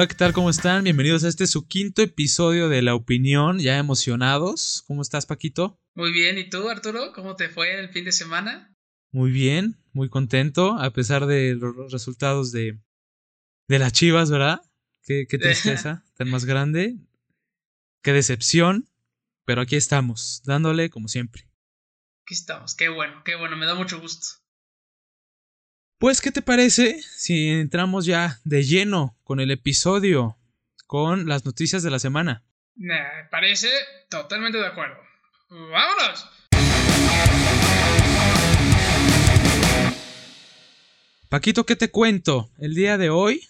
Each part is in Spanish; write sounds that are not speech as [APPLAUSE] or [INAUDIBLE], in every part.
Hola, ¿qué tal? ¿Cómo están? Bienvenidos a este su quinto episodio de La Opinión, ya emocionados. ¿Cómo estás, Paquito? Muy bien, ¿y tú, Arturo? ¿Cómo te fue el fin de semana? Muy bien, muy contento, a pesar de los resultados de, de las Chivas, ¿verdad? Qué, qué [LAUGHS] tristeza, tan más grande. Qué decepción, pero aquí estamos, dándole como siempre. Aquí estamos, qué bueno, qué bueno, me da mucho gusto. Pues, ¿qué te parece si entramos ya de lleno con el episodio, con las noticias de la semana? Me parece totalmente de acuerdo. ¡Vámonos! Paquito, ¿qué te cuento? El día de hoy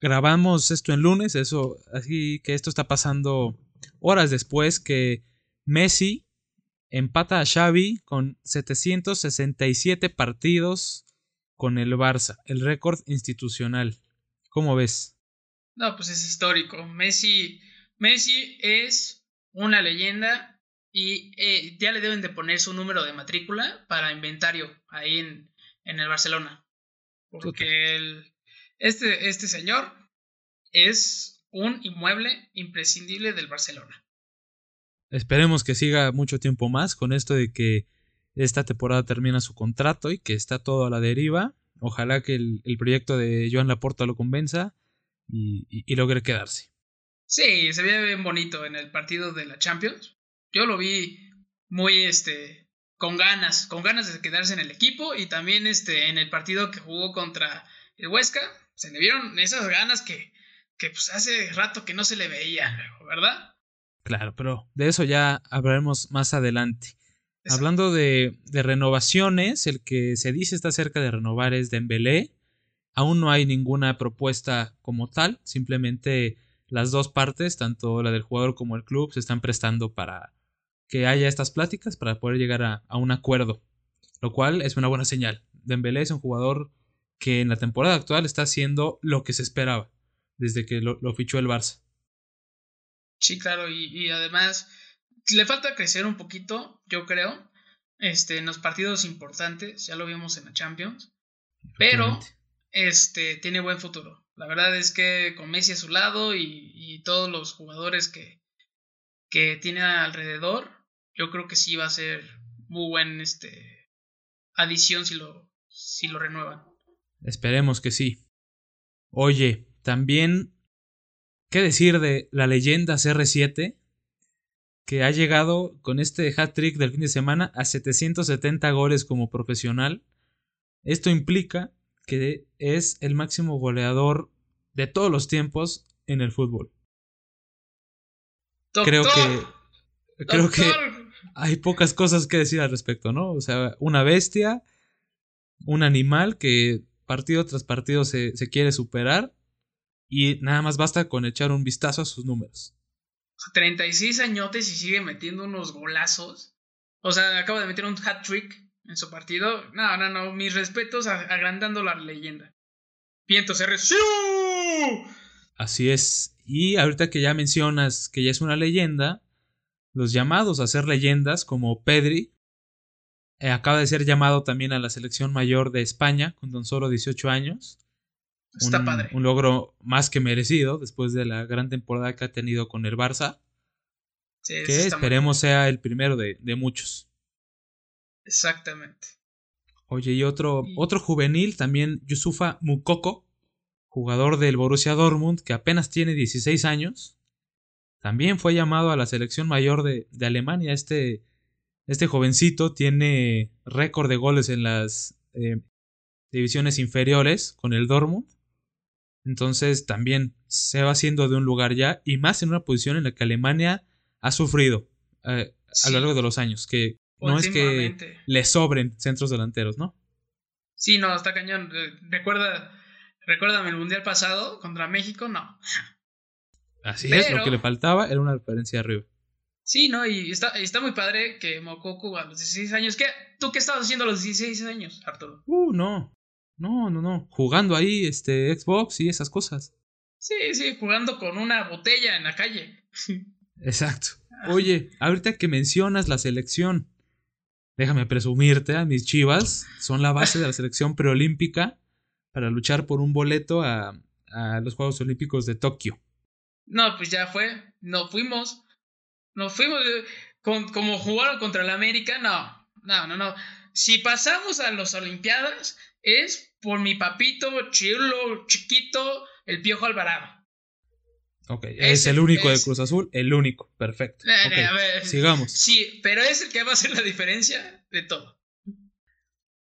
grabamos esto en lunes, eso, así que esto está pasando horas después que Messi empata a Xavi con 767 partidos con el Barça, el récord institucional. ¿Cómo ves? No, pues es histórico. Messi, Messi es una leyenda y eh, ya le deben de poner su número de matrícula para inventario ahí en, en el Barcelona. Porque el, este, este señor es un inmueble imprescindible del Barcelona. Esperemos que siga mucho tiempo más con esto de que esta temporada termina su contrato y que está todo a la deriva. Ojalá que el, proyecto de Joan Laporta lo convenza y, logre quedarse. Sí, se ve bien bonito en el partido de la Champions. Yo lo vi muy este con ganas, con ganas de quedarse en el equipo y también este en el partido que jugó contra el Huesca, se le vieron esas ganas que, que pues hace rato que no se le veían, ¿verdad? Claro, pero de eso ya hablaremos más adelante. Hablando de, renovaciones, el que se dice está cerca de renovar es Dembélé. Aún no hay ninguna propuesta como tal, simplemente las dos partes, tanto la del jugador como el club, se están prestando para que haya estas pláticas para poder llegar a, un acuerdo, lo cual es una buena señal. Dembélé es un jugador que en la temporada actual está haciendo lo que se esperaba desde que lo, fichó el Barça. Sí, claro, y además le falta crecer un poquito, yo creo, este, en los partidos importantes, ya lo vimos en la Champions, pero este, tiene buen futuro. La verdad es que con Messi a su lado y, todos los jugadores que, que tiene alrededor, yo creo que sí va a ser muy buen este, adición si lo, si lo renuevan. Esperemos que sí. Oye, también, ¿qué decir de la leyenda CR7? Que ha llegado con este hat-trick del fin de semana a 770 goles como profesional. Esto implica que es el máximo goleador de todos los tiempos en el fútbol. creo que creo que hay pocas cosas que decir al respecto, ¿no? O sea, una bestia, un animal que partido tras partido se, se quiere superar y nada más basta con echar un vistazo a sus números. 36 añotes y sigue metiendo unos golazos. O sea, acaba de meter un hat trick en su partido. No, no, no. Mis respetos agrandando la leyenda. Vientos R. Así es. Y ahorita que ya mencionas que ya es una leyenda, los llamados a ser leyendas, como Pedri, eh, acaba de ser llamado también a la selección mayor de España con tan solo 18 años. Está padre. Un logro más que merecido después de la gran temporada que ha tenido con el Barça. que esperemos sea el primero de, muchos. Exactamente. Oye, y otro, otro juvenil, también Yusufa Mukoko, jugador del Borussia Dortmund, que apenas tiene 16 años. También fue llamado a la selección mayor de, Alemania. Este, este jovencito tiene récord de goles en las eh, divisiones inferiores con el Dortmund. Entonces también se va haciendo de un lugar ya y más en una posición en la que Alemania ha sufrido eh, a lo largo de los años, que no es que le sobren centros delanteros, ¿no? Sí, no, está cañón. Recuerda, recuérdame el mundial pasado contra México, no. Así es, lo que le faltaba era una referencia arriba. Sí, no, y está, está muy padre que Mokoku a los 16 años. ¿Qué? ¿Tú qué estabas haciendo a los 16 años, Arturo? Uh, no. No, no, no. Jugando ahí, este, Xbox y esas cosas. Sí, sí, jugando con una botella en la calle. [LAUGHS] Exacto. Oye, ahorita que mencionas la selección, déjame presumirte, a mis chivas son la base de la selección preolímpica para luchar por un boleto a, a los Juegos Olímpicos de Tokio. No, pues ya fue. No fuimos. No fuimos. Eh, con, como jugaron contra la América, no. No, no, no. Si pasamos a las Olimpiadas, es por mi papito, chulo, chiquito, el Piojo Alvarado. Ok, es, el único de Cruz Azul, el único, perfecto. sigamos. Sí, pero es el que va a hacer la diferencia de todo.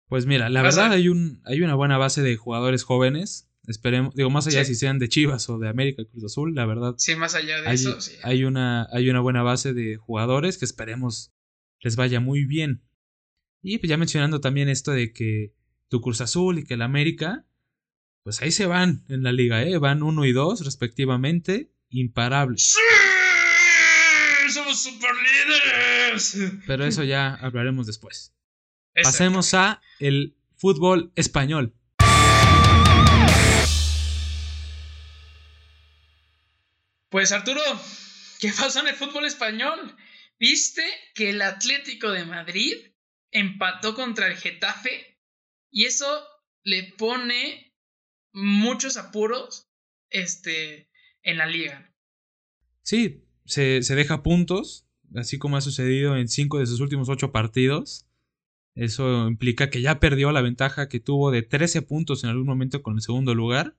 Pues mira, la verdad hay, un, hay una buena base de jugadores jóvenes. Esperemos, digo, más allá si sean de Chivas o de América Cruz Azul, la verdad. Sí, más allá de eso, sí. Hay una, hay una buena base de jugadores que esperemos les vaya muy bien. Y pues ya mencionando también esto de que tu Cruz Azul y que el América, pues ahí se van en la liga, ¿eh? Van uno y dos respectivamente, imparables. ¡Sí! ¡Somos super líderes! Pero eso ya hablaremos después. Pasemos a el fútbol español. Pues Arturo, ¿qué pasó en el fútbol español? ¿Viste que el Atlético de Madrid empató contra el Getafe? Y eso le pone muchos apuros este, en la liga. Sí, se, se deja puntos, así como ha sucedido en cinco de sus últimos ocho partidos. Eso implica que ya perdió la ventaja que tuvo de 13 puntos en algún momento con el segundo lugar.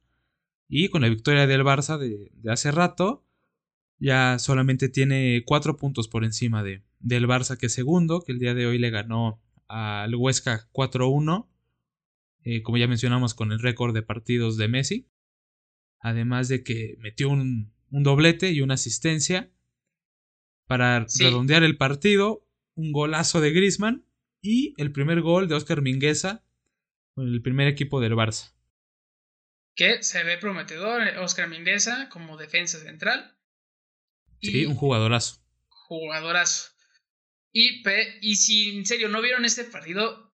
Y con la victoria del Barça de, hace rato, ya solamente tiene 4 puntos por encima de, del Barça que es segundo, que el día de hoy le ganó al Huesca 4-1, eh, como ya mencionamos con el récord de partidos de Messi. Además de que metió un, doblete y una asistencia para redondear el partido, un golazo de Griezmann y el primer gol de Oscar Mingueza con el primer equipo del Barça. Que se ve prometedor eh, Oscar Mingueza como defensa central. Sí, un jugadorazo. Jugadorazo. Y, y si en serio no vieron este partido,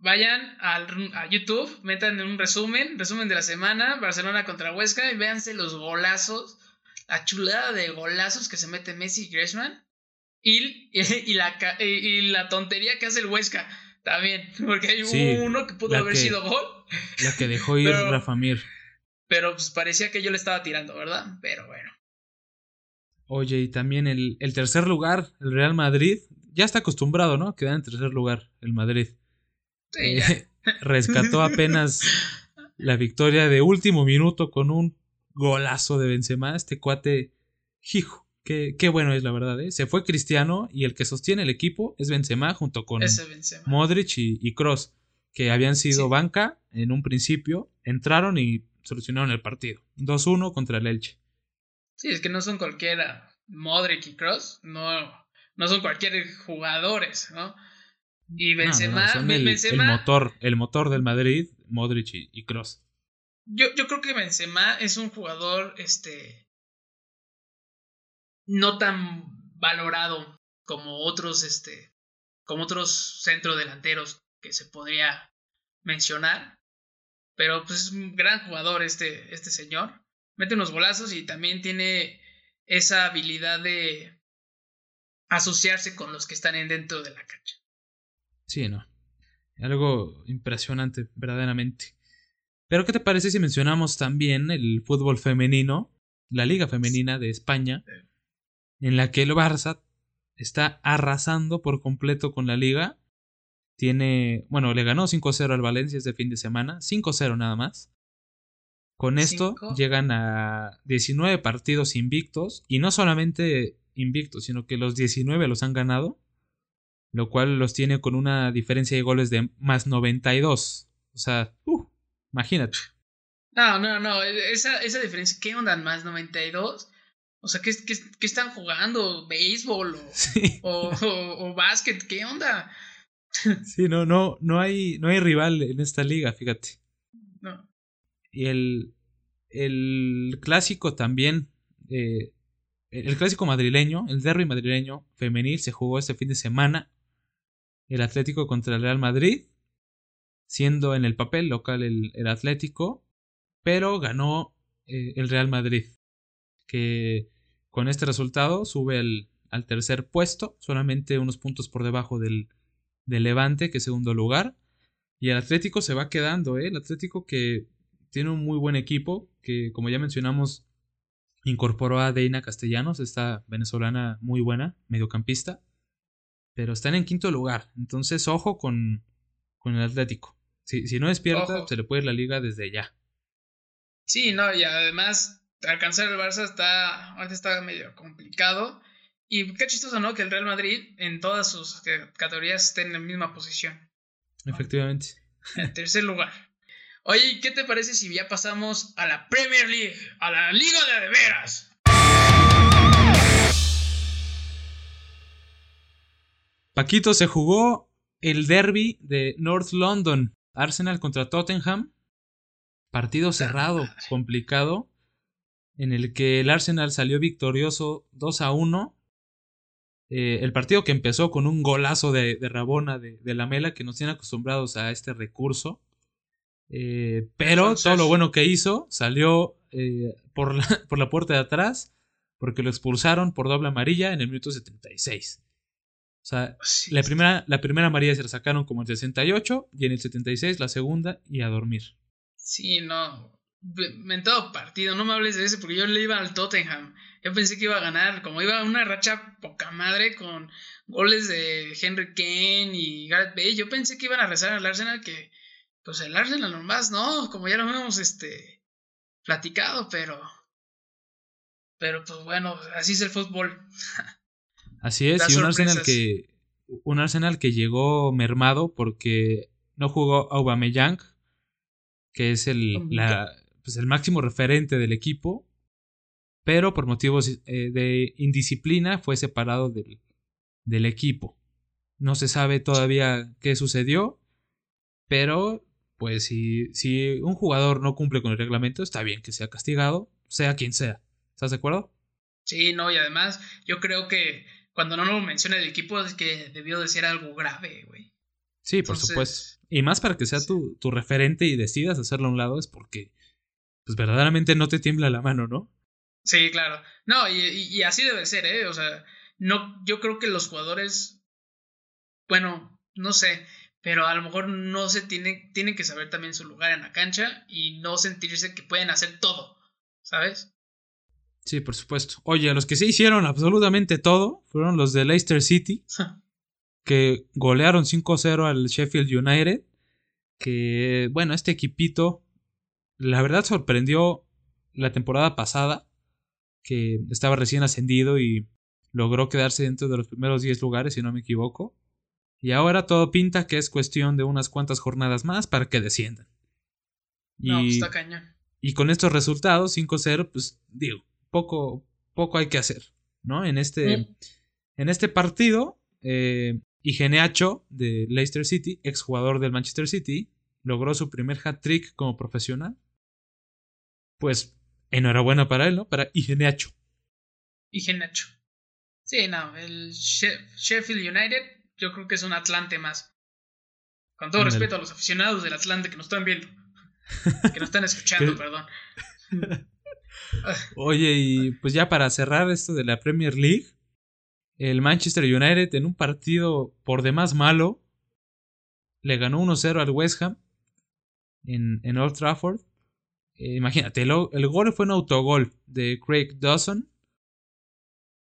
vayan al, a YouTube, metan un resumen, resumen de la semana, Barcelona contra Huesca, y véanse los golazos, la chulada de golazos que se mete Messi y Griezmann. Y, [LAUGHS] y, la, y, la tontería que hace el Huesca también, porque hay uno que pudo haber sido gol. La que dejó ir Rafa Mir. Pero pues parecía que yo le estaba tirando, ¿verdad? Pero bueno. Oye, y también el, el tercer lugar, el Real Madrid, ya está acostumbrado, ¿no? Queda en tercer lugar el Madrid. Eh, rescató apenas la victoria de último minuto con un golazo de Benzema. Este cuate, hijo, Qué, bueno es la verdad, ¿eh? Se fue Cristiano y el que sostiene el equipo es Benzema junto con Modric y, Cross, que habían sido banca en un principio, entraron y solucionaron el partido. 2-1 contra el Elche. Sí, es que no son cualquiera. Modric y Cross no, no son cualquier jugadores, ¿no? Y Benzema, el, motor, el motor del Madrid, Modric y, Cross. Yo, yo creo que Benzema es un jugador este no tan valorado como otros, este, como otros centrodelanteros que se podría mencionar. Pero pues es un gran jugador este, este señor. Mete unos golazos y también tiene esa habilidad de asociarse con los que están en dentro de la cancha. Sí, no. Algo impresionante, verdaderamente. Pero, ¿qué te parece si mencionamos también el fútbol femenino, la Liga Femenina de España? en la que el Barça está arrasando por completo con la liga. Tiene, bueno, le ganó 5-0 al Valencia este fin de semana, 5-0 nada más. Con esto llegan a 19 partidos invictos y no solamente invictos, sino que los 19 los han ganado, lo cual los tiene con una diferencia de goles de más 92. O sea, uh, imagínate. No, no, no, esa, esa diferencia, ¿qué onda más 92? O sea, ¿qué, están jugando? ¿Béisbol o, [LAUGHS] o, básquet? ¿Qué onda? [LAUGHS] Sí, no, no, no hay, no hay rival en esta liga, fíjate. No. Y el, el clásico también, eh, el clásico madrileño, el derby madrileño femenil se jugó este fin de semana. El Atlético contra el Real Madrid, siendo en el papel local el, Atlético, pero ganó eh, el Real Madrid que con este resultado sube al, tercer puesto, solamente unos puntos por debajo del, Levante, que es segundo lugar. Y el Atlético se va quedando, ¿eh? El Atlético que tiene un muy buen equipo, que como ya mencionamos, incorporó a Deina Castellanos, esta venezolana muy buena, mediocampista, pero están en quinto lugar, entonces ojo con, con el Atlético. Si, si no despierta, se le puede ir la liga desde ya. Sí, no, y además alcanzar el Barça está, ahorita está medio complicado. Y qué chistoso, ¿no? Que el Real Madrid en todas sus categorías esté en la misma posición. Efectivamente. En tercer lugar. Oye, ¿qué te parece si ya pasamos a la Premier League? A la Liga de, de Veras. Paquito se jugó el derby de North London. Arsenal contra Tottenham. Partido cerrado, complicado, en el que el Arsenal salió victorioso 2 a 1 eh, el partido que empezó con un golazo de, Rabona de, la Mela, que nos tiene acostumbrados a este recurso. Eh, pero todo lo bueno que hizo salió eh, por, la, [LAUGHS] por la puerta de atrás, porque lo expulsaron por doble amarilla en el minuto 76. O sea, la, primera, la primera amarilla se la sacaron como en el 68 y en el 76 la segunda y a dormir. Sí, no. Mentado partido, no me hables de ese porque yo le iba al Tottenham. Yo pensé que iba a ganar, como iba una racha poca madre con goles de Henry Kane y Gareth Bale. Yo pensé que iban a rezar al Arsenal que, pues el Arsenal nomás, no, como ya lo hemos este, platicado, pero, pero pues bueno, así es el fútbol. [LAUGHS] Así es, y un Arsenal que, un Arsenal que llegó mermado porque no jugó Aubameyang, que es el, la, pues el máximo referente del equipo, pero por motivos eh, de indisciplina fue separado del, del equipo. No se sabe todavía qué sucedió, pero pues si, si un jugador no cumple con el reglamento, está bien que sea castigado, sea quien sea. ¿Estás de acuerdo? Sí, no, y además yo creo que cuando no lo menciona el equipo es que debió de ser algo grave, güey. Sí, por supuesto. Y más para que sea tu, tu referente y decidas hacerlo a un lado es porque pues verdaderamente no te tiembla la mano, ¿no? Sí, claro. No, y, así debe ser, ¿eh? O sea, no, yo creo que los jugadores, bueno, no sé, pero a lo mejor no se tienen, tienen que saber también su lugar en la cancha y no sentirse que pueden hacer todo, ¿sabes? Sí, por supuesto. Oye, los que se hicieron absolutamente todo fueron los de Leicester City, que golearon 5-0 al Sheffield United, que, bueno, este equipito, la verdad sorprendió la temporada pasada que estaba recién ascendido y logró quedarse dentro de los primeros 10 lugares, si no me equivoco. Y ahora todo pinta que es cuestión de unas cuantas jornadas más para que desciendan. Y, no, pues está cañón. Y con estos resultados, 5-0, pues digo, poco, poco hay que hacer, ¿no? En este, en este partido, eh, Igeneacho de Leicester City, exjugador del Manchester City, logró su primer hat-trick como profesional. Pues Enhorabuena para él, ¿no? Para Igeneacho. Igeneacho. Sí, no, el Sheffield United yo creo que es un Atlante más. Con todo respeto a los aficionados del Atlante que nos están viendo. Que nos están [LAUGHS] escuchando, perdón. [LAUGHS] Oye, y pues ya para cerrar esto de la Premier League, el Manchester United en un partido por demás malo le ganó 1-0 al West Ham en, en Old Trafford. Eh, imagínate, el, gol fue un autogol de Craig Dawson.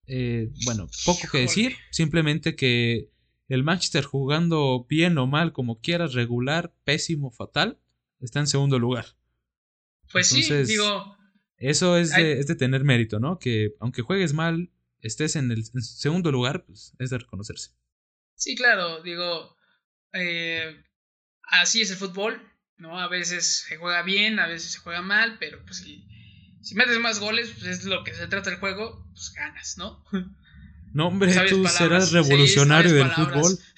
Eh, bueno, poco que decir, simplemente que el Manchester jugando bien o mal, como quieras, regular, pésimo, fatal, está en segundo lugar. Pues sí, digo. Eso es de, es de, tener mérito, ¿no? Que aunque juegues mal, estés en el segundo lugar, pues es de reconocerse. Sí, claro, digo. Eh, así es el fútbol. ¿no? A veces se juega bien, a veces se juega mal, pero pues si, si metes más goles, pues es lo que se trata el juego, pues ganas, ¿no? [LAUGHS] No, hombre, tú serás revolucionario del fútbol. [LAUGHS]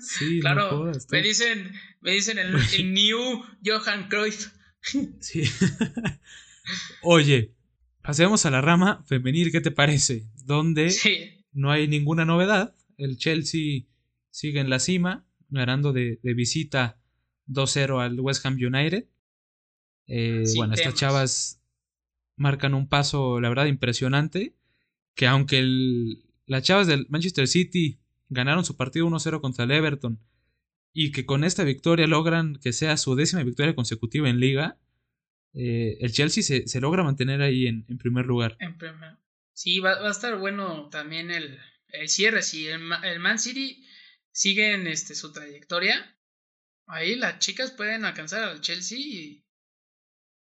Sí, claro. me dicen, me dicen [LAUGHS] el, new Johan Cruyff. Sí. Oye, pasemos a la rama femenil, ¿qué te parece? Donde no hay ninguna novedad. El Chelsea sigue en la cima, ganando de, de visita 2-0 al West Ham United. Eh, bueno, estas chavas marcan un paso, la verdad, impresionante. Que aunque el, las chavas del Manchester City ganaron su partido 1-0 contra el Everton y que con esta victoria logran que sea su décima victoria consecutiva en liga, eh, el Chelsea se, logra mantener ahí en, primer lugar. En Sí, va, a estar bueno también el, cierre. Si el, Man City sigue en este, su trayectoria, ahí las chicas pueden alcanzar al Chelsea y,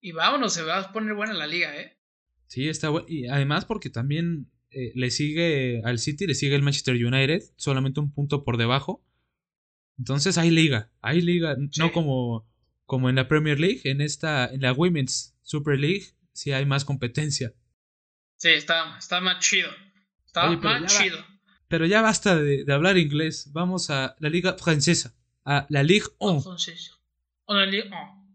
y vámonos, se va a poner buena la liga, ¿eh? Sí, está bueno. Y además porque también eh, le sigue al City, le sigue el Manchester United, solamente un punto por debajo. Entonces hay liga, hay liga, no como, como en la Premier League, en esta, en la Women's Super League, sí hay más competencia. Sí, está, está más chido. Está más chido. pero ya basta de, hablar inglés. Vamos a la Liga Francesa. A la Ligue 1. La Ligue 1.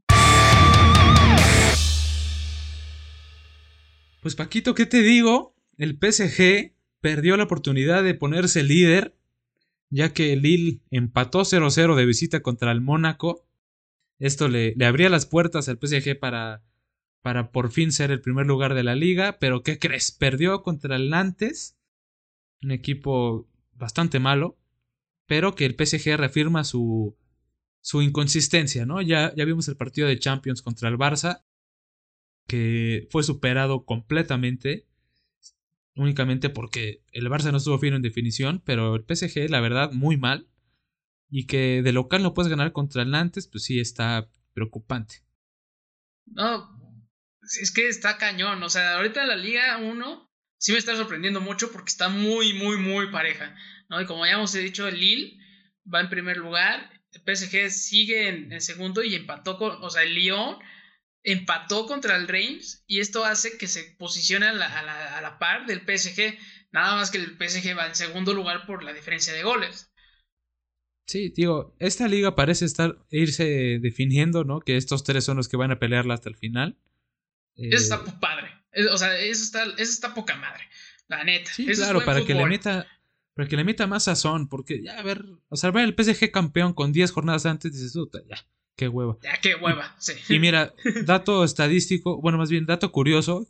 Pues Paquito, ¿qué te digo? El PSG perdió la oportunidad de ponerse líder, ya que Lille empató 0-0 de visita contra el Mónaco. Esto le, le abría las puertas al PSG para para por fin ser el primer lugar de la liga, pero ¿qué crees? Perdió contra el Nantes, un equipo bastante malo, pero que el PSG reafirma su, su inconsistencia, ¿no? Ya, ya vimos el partido de Champions contra el Barça, que fue superado completamente, únicamente porque el Barça no estuvo fino en definición, pero el PSG, la verdad, muy mal, y que de local no puedes ganar contra el Nantes, pues sí está preocupante. No, es que está cañón. O sea, ahorita la Liga 1 sí me está sorprendiendo mucho porque está muy, muy, muy pareja. ¿no? Y como ya hemos dicho, el Lille va en primer lugar. El PSG sigue en, segundo y empató con. O sea, el Lyon empató contra el Reims. Y esto hace que se posicione a la, a la par del PSG. Nada más que el PSG va en segundo lugar por la diferencia de goles. Sí, digo, esta liga parece estar irse definiendo, ¿no? Que estos tres son los que van a pelearla hasta el final. Eso está eh, padre. O sea, eso está, eso está poca madre. La neta. Sí, claro, para que le meta. Para que le meta más sazón. Porque ya, a ver. O sea, ver el PSG campeón con 10 jornadas antes, dices, ya, qué hueva. Ya, qué hueva, sí. Y mira, dato estadístico, bueno, más bien dato curioso,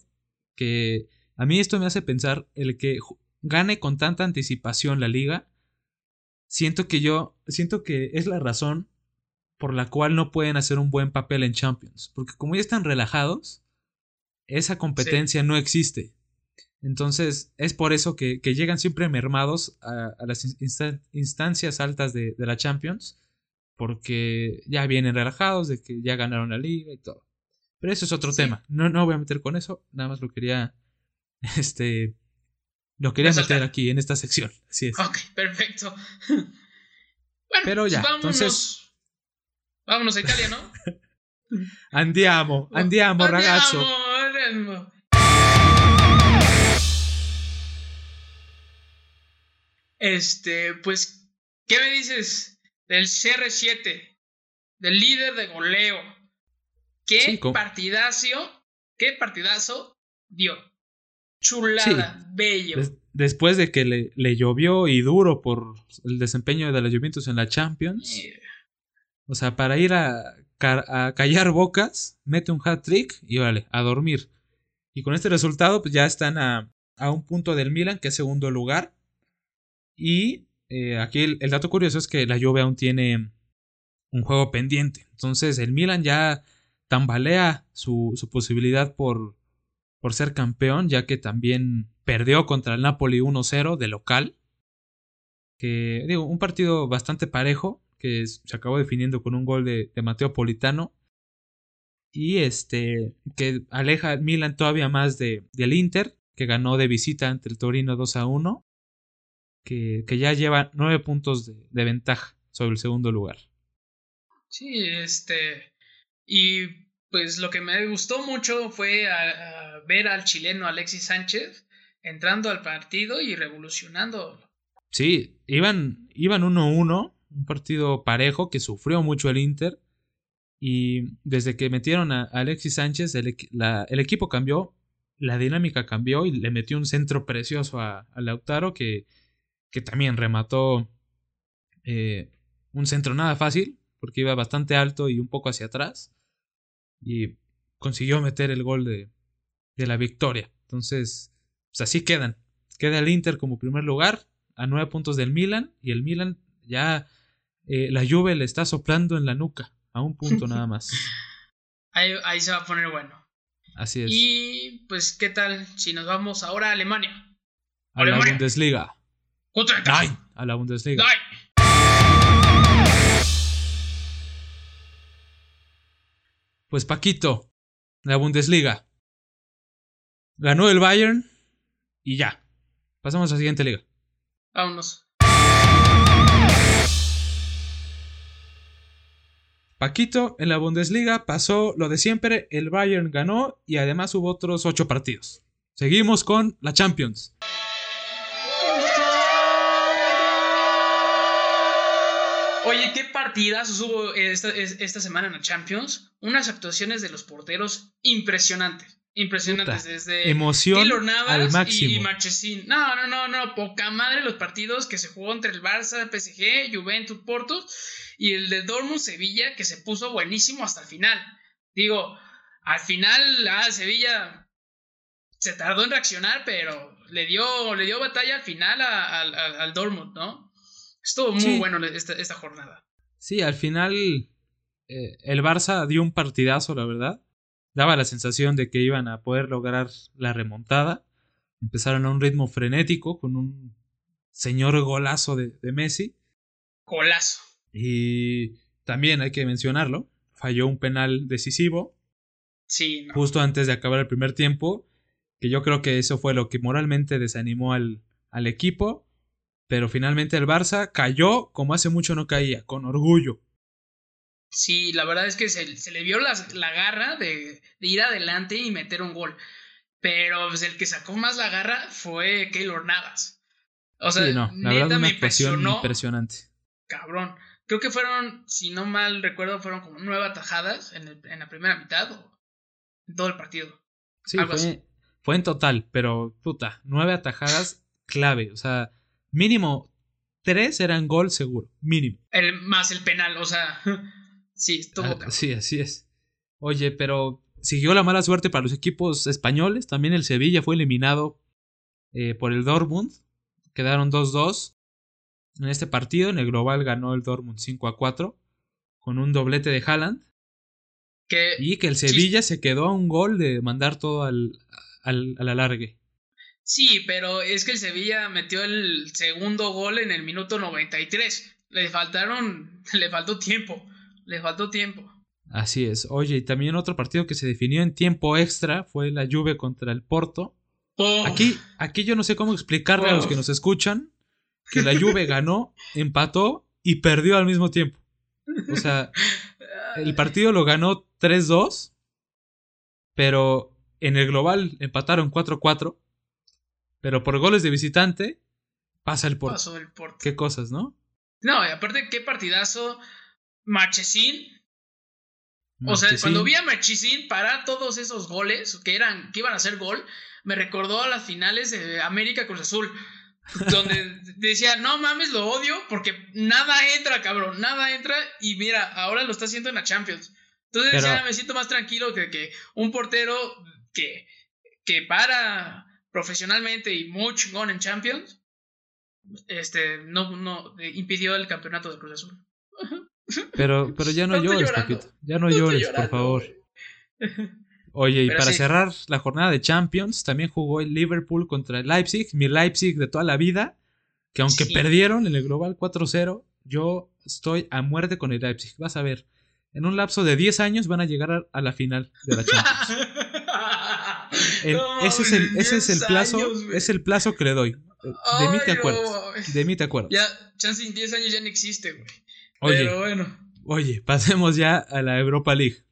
que a mí esto me hace pensar, el que gane con tanta anticipación la liga, siento que yo, siento que es la razón por la cual no pueden hacer un buen papel en Champions. Porque como ya están relajados, esa competencia no existe. Entonces, es por eso que, llegan siempre mermados a, las instancias altas de, la Champions, porque ya vienen relajados de que ya ganaron la liga y todo. Pero eso es otro tema. No, no voy a meter con eso, nada más lo quería, [LAUGHS] este, lo quería meter aquí en esta sección. Así es. Ok, perfecto. [LAUGHS] bueno, Pero ya, pues vámonos, entonces... Vámonos a Italia, ¿no? [LAUGHS] andiamo, andiamo, ragazzo. Este, pues, ¿qué me dices del CR7? Del líder de goleo. ¿Qué partidazo, qué partidazo dio? Chulada, bello. después de que le, llovió y duro por el desempeño de los Juventus en la Champions. O sea, para ir a, a callar bocas, mete un hat trick y vale, a dormir. Y con este resultado, pues ya están a, a un punto del Milan, que es segundo lugar. Y eh, aquí el, dato curioso es que la Juve aún tiene un juego pendiente. Entonces el Milan ya tambalea su, su posibilidad por, por ser campeón, ya que también perdió contra el Napoli 1-0 de local. Que digo, un partido bastante parejo, que se acabó definiendo con un gol de, de Mateo Politano y este que aleja al Milan todavía más de, del Inter, que ganó de visita ante el Torino 2 a 1, que, que ya lleva nueve puntos de, de, ventaja sobre el segundo lugar. Sí, este. Y pues lo que me gustó mucho fue ver al chileno Alexis Sánchez entrando al partido y revolucionando. Sí, iban 1-1, un partido parejo que sufrió mucho el Inter y desde que metieron a Alexis Sánchez, el, equipo cambió, la dinámica cambió y le metió un centro precioso a, Lautaro que, que, también remató eh, un centro nada fácil, porque iba bastante alto y un poco hacia atrás. Y consiguió meter el gol de, de la victoria. Entonces, pues así quedan. Queda el Inter como primer lugar, a nueve puntos del Milan, y el Milan ya eh, la lluvia le está soplando en la nuca a un punto [LAUGHS] nada más. Ahí, se va a poner bueno. Así es. Y pues, ¿qué tal si nos vamos ahora a Alemania? A la Bundesliga. A la Bundesliga. Pues Paquito, la Bundesliga. Ganó el Bayern y ya. Pasamos a la siguiente liga. Vámonos. Paquito, en la Bundesliga pasó lo de siempre, el Bayern ganó y además hubo otros ocho partidos. Seguimos con la Champions. Oye, ¿qué partidas hubo esta, esta, semana en la Champions? Unas actuaciones de los porteros impresionantes. Impresionantes desde emoción al máximo. y Marchesín. No, no, no, no, poca madre los partidos que se jugó entre el Barça, PSG, Juventus, Porto y el de Dortmund Sevilla que se puso buenísimo hasta el final. Digo, al final ah, Sevilla se tardó en reaccionar, pero le dio, le dio batalla al final al Dortmund, ¿no? Estuvo muy bueno esta, jornada. Sí, al final eh, el Barça dio un partidazo, la verdad daba la sensación de que iban a poder lograr la remontada. Empezaron a un ritmo frenético con un señor golazo de, Messi. Golazo. Y también hay que mencionarlo, falló un penal decisivo. Sí. Justo antes de acabar el primer tiempo, que yo creo que eso fue lo que moralmente desanimó al, al equipo. Pero finalmente el Barça cayó como hace mucho no caía, con orgullo. Sí, la verdad es que se, le vio la garra de, ir adelante y meter un gol. Pero pues, el que sacó más la garra fue Keylor Navas. O sea, no, la neta me impresionó. Impresionante. Cabrón. Creo que fueron, si no mal recuerdo, fueron como nueve atajadas en, en la primera mitad o en todo el partido. Sí, fue, fue en total, pero puta, nueve atajadas clave. O sea, mínimo tres eran gol seguro, mínimo. El, más el penal, o sea. [LAUGHS] Sí, estuvo. Ah, sí, así es. Oye, pero siguió la mala suerte para los equipos españoles. También el Sevilla fue eliminado eh, por el Dortmund. Quedaron 2-2 en este partido. En el global ganó el Dortmund 5-4 con un doblete de Haaland. y que el Sevilla se quedó a un gol de mandar todo al, al, al alargue. Sí, pero es que el Sevilla metió el segundo gol en el minuto 93. Le faltaron, [LAUGHS] le faltó tiempo. Le faltó tiempo. Así es. Oye, y también otro partido que se definió en tiempo extra fue la Juve contra el Porto. Aquí, aquí yo no sé cómo explicarle a los que nos escuchan que la Juve ganó, [LAUGHS] empató y perdió al mismo tiempo. O sea, [LAUGHS] el partido lo ganó 3-2, pero en el global empataron 4-4, pero por goles de visitante pasa el Porto. Pasó el Porto. Qué cosas, ¿no? No, y aparte qué partidazo Marchesín. O sea, cuando vi a Marchesín parar todos esos goles que eran que iban a ser gol, me recordó a las finales de América Cruz Azul, donde [LAUGHS] decía, "No mames, lo odio porque nada entra, cabrón, nada entra y mira, ahora lo está haciendo en la Champions." Entonces ya me siento más tranquilo que, que un portero que, que para profesionalmente y muy chingón en Champions, este, no, no impidió el campeonato de Cruz Azul. Pero, pero ya no, llores, Paquito. Ya no, llores, por favor. Oye, y para cerrar la jornada de Champions, también jugó el Liverpool contra el Leipzig, mi Leipzig de toda la vida, que aunque perdieron en el Global 4-0, yo estoy a muerte con el Leipzig. Vas a ver, en un lapso de 10 años van a llegar a, la final de la [LAUGHS] Champions. [LAUGHS] ese es el, ese es el plazo, es el plazo que le doy. De mí te acuerdas. de mí te acuerdas. Ya, chance en 10 años ya no existe, güey. Oye, Pero bueno. Oye, pasemos ya a la Europa League.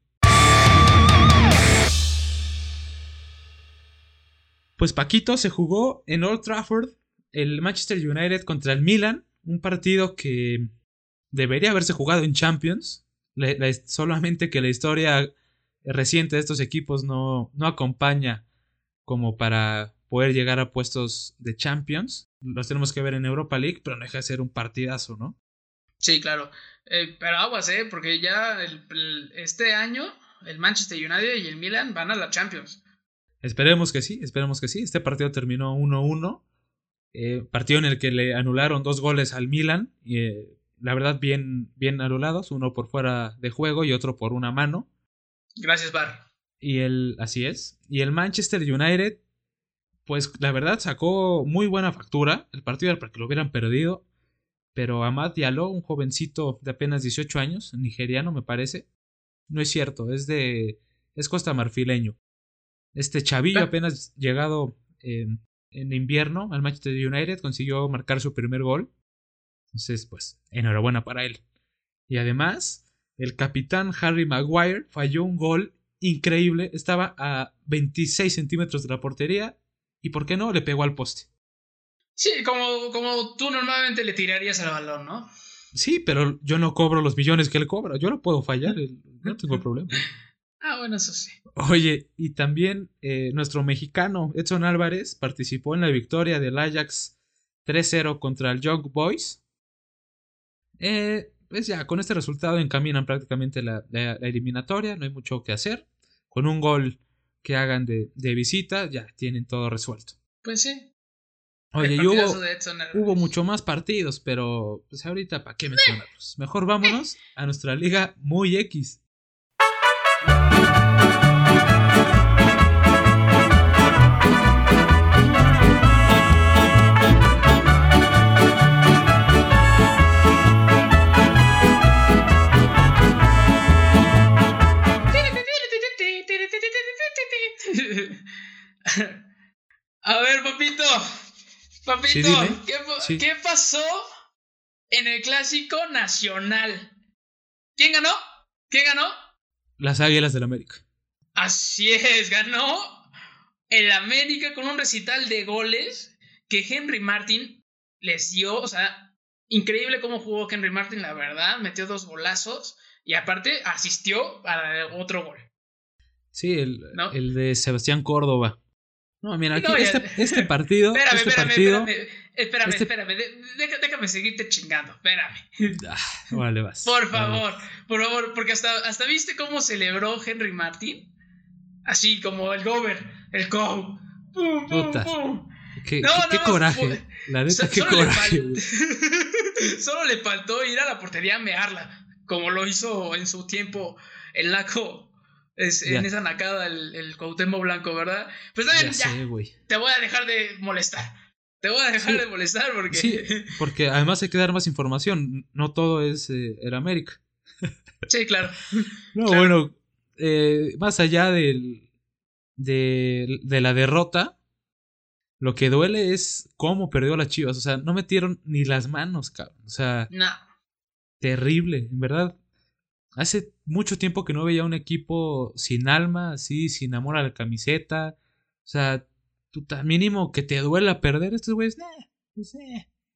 Pues Paquito se jugó en Old Trafford el Manchester United contra el Milan, un partido que debería haberse jugado en Champions, solamente que la historia reciente de estos equipos no, no acompaña como para poder llegar a puestos de Champions. Los tenemos que ver en Europa League, pero no deja de ser un partidazo, ¿no? Sí, claro. Eh, pero aguas, ¿eh? Porque ya este año el Manchester United y el Milan van a la Champions. Esperemos que sí, esperemos que sí. Este partido terminó 1-1. Eh, partido en el que le anularon dos goles al Milan. Y, eh, la verdad, bien, bien anulados. Uno por fuera de juego y otro por una mano. Gracias, Bar. Y el, así es. Y el Manchester United, pues la verdad sacó muy buena factura. El partido era para que lo hubieran perdido. Pero Amad Diallo, un jovencito de apenas 18 años, nigeriano me parece. No es cierto, es de. es costa marfileño. Este chavillo apenas llegado en invierno al Manchester United consiguió marcar su primer gol. Entonces, pues, enhorabuena para él. Y además, el capitán Harry Maguire falló un gol increíble. Estaba a 26 centímetros de la portería y, ¿por qué no? Le pegó al poste. Sí, como, como tú normalmente le tirarías al balón, ¿no? Sí, pero yo no cobro los millones que él cobra. Yo no puedo fallar, no tengo [LAUGHS] problema. Ah, bueno, eso sí. Oye, y también eh, nuestro mexicano Edson Álvarez participó en la victoria del Ajax 3-0 contra el Young Boys. Eh, pues ya, con este resultado encaminan prácticamente la, eliminatoria, no hay mucho que hacer. Con un gol que hagan de, visita, ya tienen todo resuelto. Pues sí. Oye, y hubo, hubo mucho más partidos, pero pues ahorita, ¿para qué mencionarlos? Mejor vámonos a nuestra liga muy X. [LAUGHS] A ver, papito. Papito, ¿qué, pasó en el clásico nacional? ¿Quién ganó? ¿Quién ganó? Las Águilas del América. Así es, ganó el América con un recital de goles que Henry Martin les dio. O sea, increíble cómo jugó Henry Martin, la verdad. Metió dos golazos y aparte asistió a otro gol. Sí, el, el de Sebastián Córdoba. No, mira, aquí este, este, partido. Espérame, este espérame, partido, espérame. Espérame, espérame. déjame seguirte chingando. Espérame. Ah, vas. Por favor, por favor, porque hasta, hasta viste cómo celebró Henry Martin. Así como el Gober, el Go. ¡Pum, pum, pum! Qué, qué, coraje. la neta, qué coraje. [LAUGHS] solo le faltó ir a la portería a mearla. Como lo hizo en su tiempo el Naco es, en esa nacada el, el Cuauhtémoc Blanco, ¿verdad? Pues también ya, te voy a dejar de molestar. Te voy a dejar de molestar porque... Sí, [LAUGHS] porque además hay que dar más información. No todo es eh, el América. Sí, claro. No, bueno, eh, más allá del, de, de la derrota, lo que duele es cómo perdió las Chivas. O sea, no metieron ni las manos, cabrón. O sea, no. terrible, en verdad. Hace mucho tiempo que no veía un equipo sin alma, así, sin amor a la camiseta. O sea, mínimo que te duela perder estos güeyes, pues,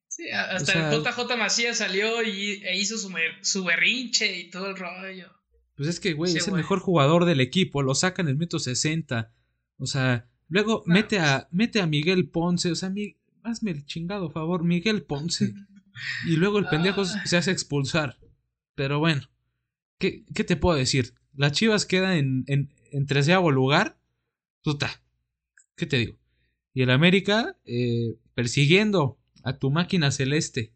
Sí, hasta el JJ Macías salió y, e hizo su, berrinche y todo el rollo. Pues es que, güey, es el mejor jugador del equipo, lo saca en el minuto 60. O sea, luego mete, a, mete a Miguel Ponce, o sea, hazme el chingado favor, Miguel Ponce. [LAUGHS] y luego el pendejo ah. se hace expulsar. Pero bueno. ¿Qué, ¿Qué, te puedo decir? Las Chivas quedan en, en, en treceavo lugar. Puta. ¿Qué te digo? Y el América eh, persiguiendo a tu máquina celeste.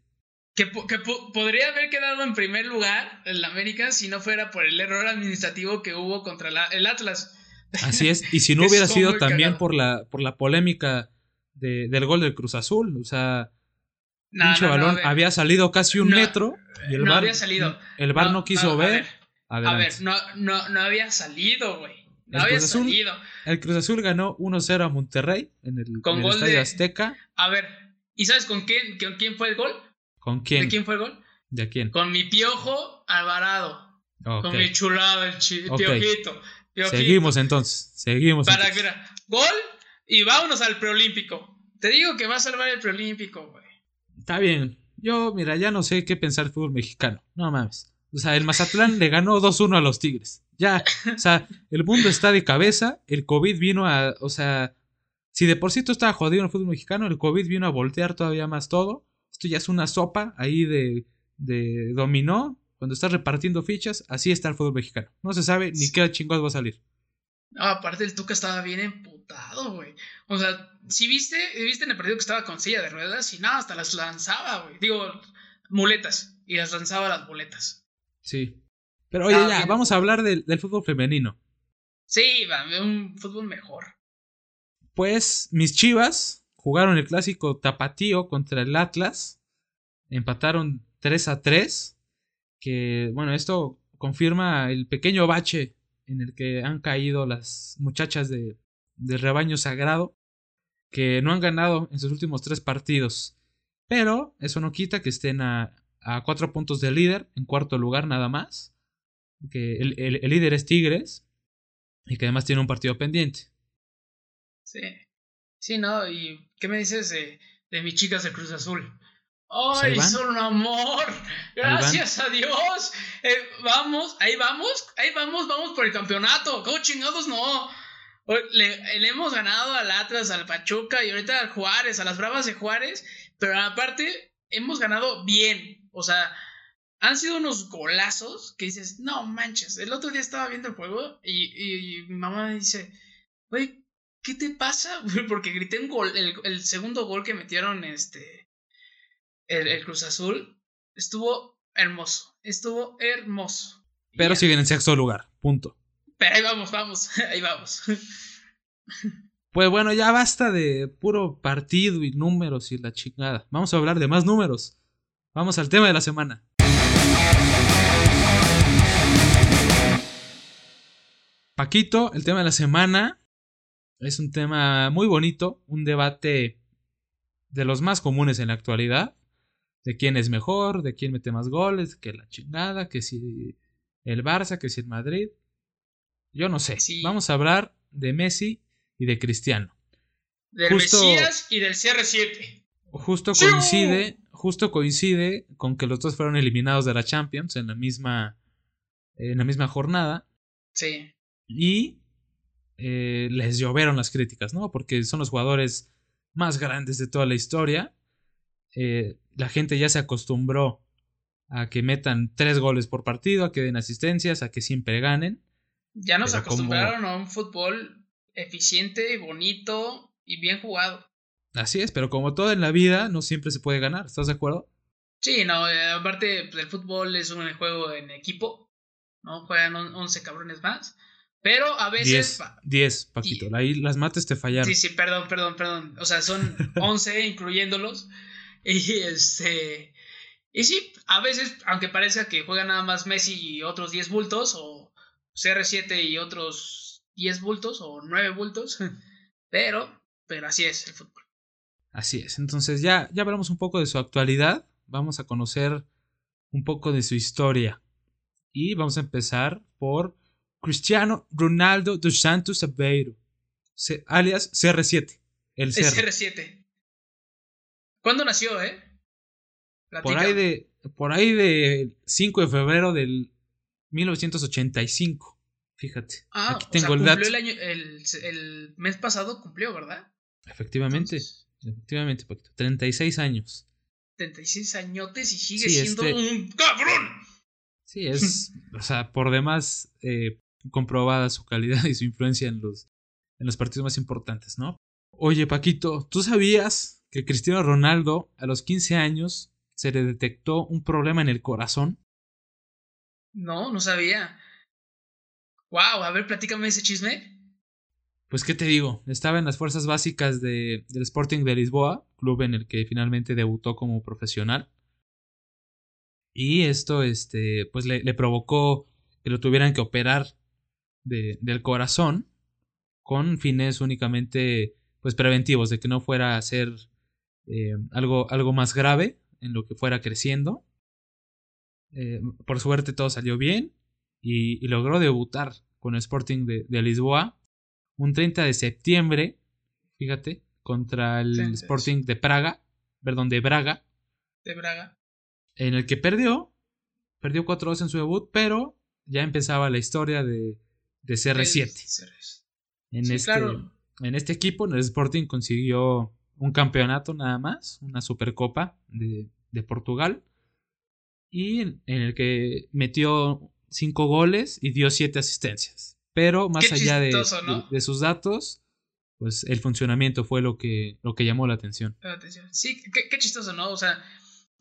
Que, que podría haber quedado en primer lugar el América si no fuera por el error administrativo que hubo contra el Atlas. Así es, y si [LAUGHS] no hubiera sido también por la, por la polémica de, del gol del Cruz Azul, o sea, pinche balón había salido casi un metro y el no bar, había salido. El bar no, quiso ver. A ver, no, no, no había salido, güey. No había salido. El Cruz Azul ganó 1-0 a Monterrey en el, con Estadio Azteca. A ver, ¿y sabes con quién, con quién fue el gol? ¿Con quién? ¿De quién fue el gol? ¿De quién? Con mi piojo Alvarado. Con mi chulado, el piojito, Seguimos entonces. Seguimos. Para entonces. gol y vámonos al preolímpico. Te digo que va a salvar el preolímpico, güey. Está bien. Yo, mira, ya no sé qué pensar del fútbol mexicano. No mames. O sea, el Mazatlán le ganó 2-1 a los Tigres. Ya, o sea, el mundo está de cabeza. El COVID vino a, o sea, si de por sí tú estaba jodido en el fútbol mexicano, el COVID vino a voltear todavía más todo. Esto ya es una sopa ahí de, de dominó. Cuando estás repartiendo fichas, así está el fútbol mexicano. No se sabe ni qué chingados va a salir. No, aparte el Tuca estaba bien emputado, güey. O sea, si viste, viste en el partido que estaba con silla de ruedas y nada, hasta las lanzaba, güey. Digo, muletas. Y las lanzaba las muletas. Sí. Pero oye, ya, vamos a hablar del, fútbol femenino. Sí, va, un fútbol mejor. Pues mis Chivas jugaron el clásico tapatío contra el Atlas. Empataron 3 a 3. Que, bueno, esto confirma el pequeño bache en el que han caído las muchachas de, del rebaño sagrado. Que no han ganado en sus últimos tres partidos. Pero eso no quita que estén a, a cuatro puntos del líder, en cuarto lugar nada más. Que el, el líder es Tigres. Y que además tiene un partido pendiente. Sí. Sí, ¿no? ¿Y qué me dices de, de mis chicas de Cruz Azul? ¡Ay, son un amor! ¡Gracias a Dios! Eh, vamos, ahí vamos, ahí vamos, vamos por el campeonato. ¿Cómo chingados no? Le, le, hemos ganado al Atlas, al Pachuca y ahorita al Juárez, a las Bravas de Juárez, pero aparte hemos ganado bien. O sea, han sido unos golazos que dices, no manches. El otro día estaba viendo el juego y, y mi mamá me dice, güey, ¿qué te pasa? [LAUGHS] Porque grité un gol, el, segundo gol que metieron este, el, Cruz Azul, estuvo hermoso, estuvo hermoso. Pero siguen en sexto lugar, punto. Pero ahí vamos, vamos, [LAUGHS] ahí vamos. [LAUGHS] Pues bueno, ya basta de puro partido y números y la chingada. Vamos a hablar de más números. Vamos al tema de la semana. Paquito, el tema de la semana es un tema muy bonito, un debate de los más comunes en la actualidad, de quién es mejor, de quién mete más goles, que la chingada, que si el Barça, que si el Madrid. Yo no sé. Vamos a hablar de Messi y de Cristiano. Del Mesías y del CR7. Justo coincide, justo coincide con que los dos fueron eliminados de la Champions en la misma en la misma jornada. Sí. Y eh, les llovieron las críticas, ¿no? Porque son los jugadores más grandes de toda la historia. Eh, la gente ya se acostumbró a que metan tres goles por partido, a que den asistencias, a que siempre ganen. Ya nos acostumbraron a un fútbol eficiente, bonito y bien jugado. Así es, pero como todo en la vida, no siempre se puede ganar, ¿estás de acuerdo? Sí, no, eh, aparte pues, el fútbol es un juego en equipo, ¿no? Juegan 11 cabrones más. Pero a veces. 10, Paquito. Ahí las mates te fallaron. Sí, sí, perdón, perdón, perdón. O sea, son [LAUGHS] 11 incluyéndolos. Y este. Y sí, a veces, aunque parezca que juega nada más Messi y otros 10 bultos, o CR7 y otros 10 bultos, o 9 bultos. [LAUGHS] Pero, pero así es el fútbol. Así es. Entonces, ya, ya hablamos un poco de su actualidad. Vamos a conocer un poco de su historia. Y vamos a empezar por Cristiano Ronaldo dos Santos Aveiro, alias CR7. El, CR7. ¿Cuándo nació, eh? Por ahí, de, por ahí de 5 de febrero del 1985. Fíjate. Ah, aquí tengo el dato. El, mes pasado cumplió, ¿verdad? Efectivamente. Efectivamente, Paquito. 36 años. 36 añotes y sigue siendo este un cabrón. Sí, es, [LAUGHS] o sea, por demás eh, comprobada su calidad y su influencia en los, en los partidos más importantes, ¿no? Oye, Paquito, ¿tú sabías que Cristiano Ronaldo a los 15 años se le detectó un problema en el corazón? No, no sabía. Wow, a ver, platícame ese chisme. Pues qué te digo, estaba en las fuerzas básicas de, del Sporting de Lisboa, club en el que finalmente debutó como profesional. Y esto, este, pues le, provocó que lo tuvieran que operar del corazón con fines únicamente pues preventivos, de que no fuera a ser eh, algo, algo más grave en lo que fuera creciendo. Eh, por suerte todo salió bien y, logró debutar con el Sporting de, Lisboa un 30 de septiembre, fíjate, contra el Sporting de Praga, perdón, de Braga. De Braga. En el que perdió, perdió 4-2 en su debut, pero ya empezaba la historia de, de CR7. En, este, en este equipo, en el Sporting, consiguió un campeonato nada más, una Supercopa de, de Portugal, y en, el que metió cinco goles y dio siete asistencias. Pero más allá de, de, sus datos, pues el funcionamiento fue lo que, lo que llamó la atención. Sí, qué, qué chistoso, ¿no? O sea,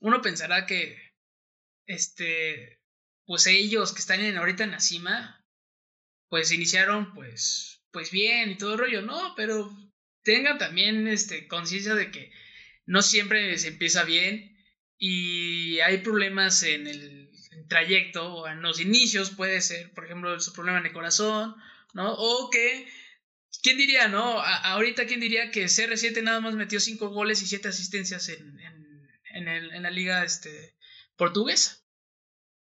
uno pensará que, este, pues ellos que están en, ahorita en la cima, pues iniciaron pues, pues bien y todo el rollo, no, pero tengan también este, conciencia de que no siempre se empieza bien y hay problemas en el trayecto o en los inicios, puede ser, por ejemplo, su problema en el corazón, ¿no? O que, ¿quién diría, no? ahorita, ¿quién diría que CR7 nada más metió 5 goles y 7 asistencias en, en, el, en, la liga este, portuguesa?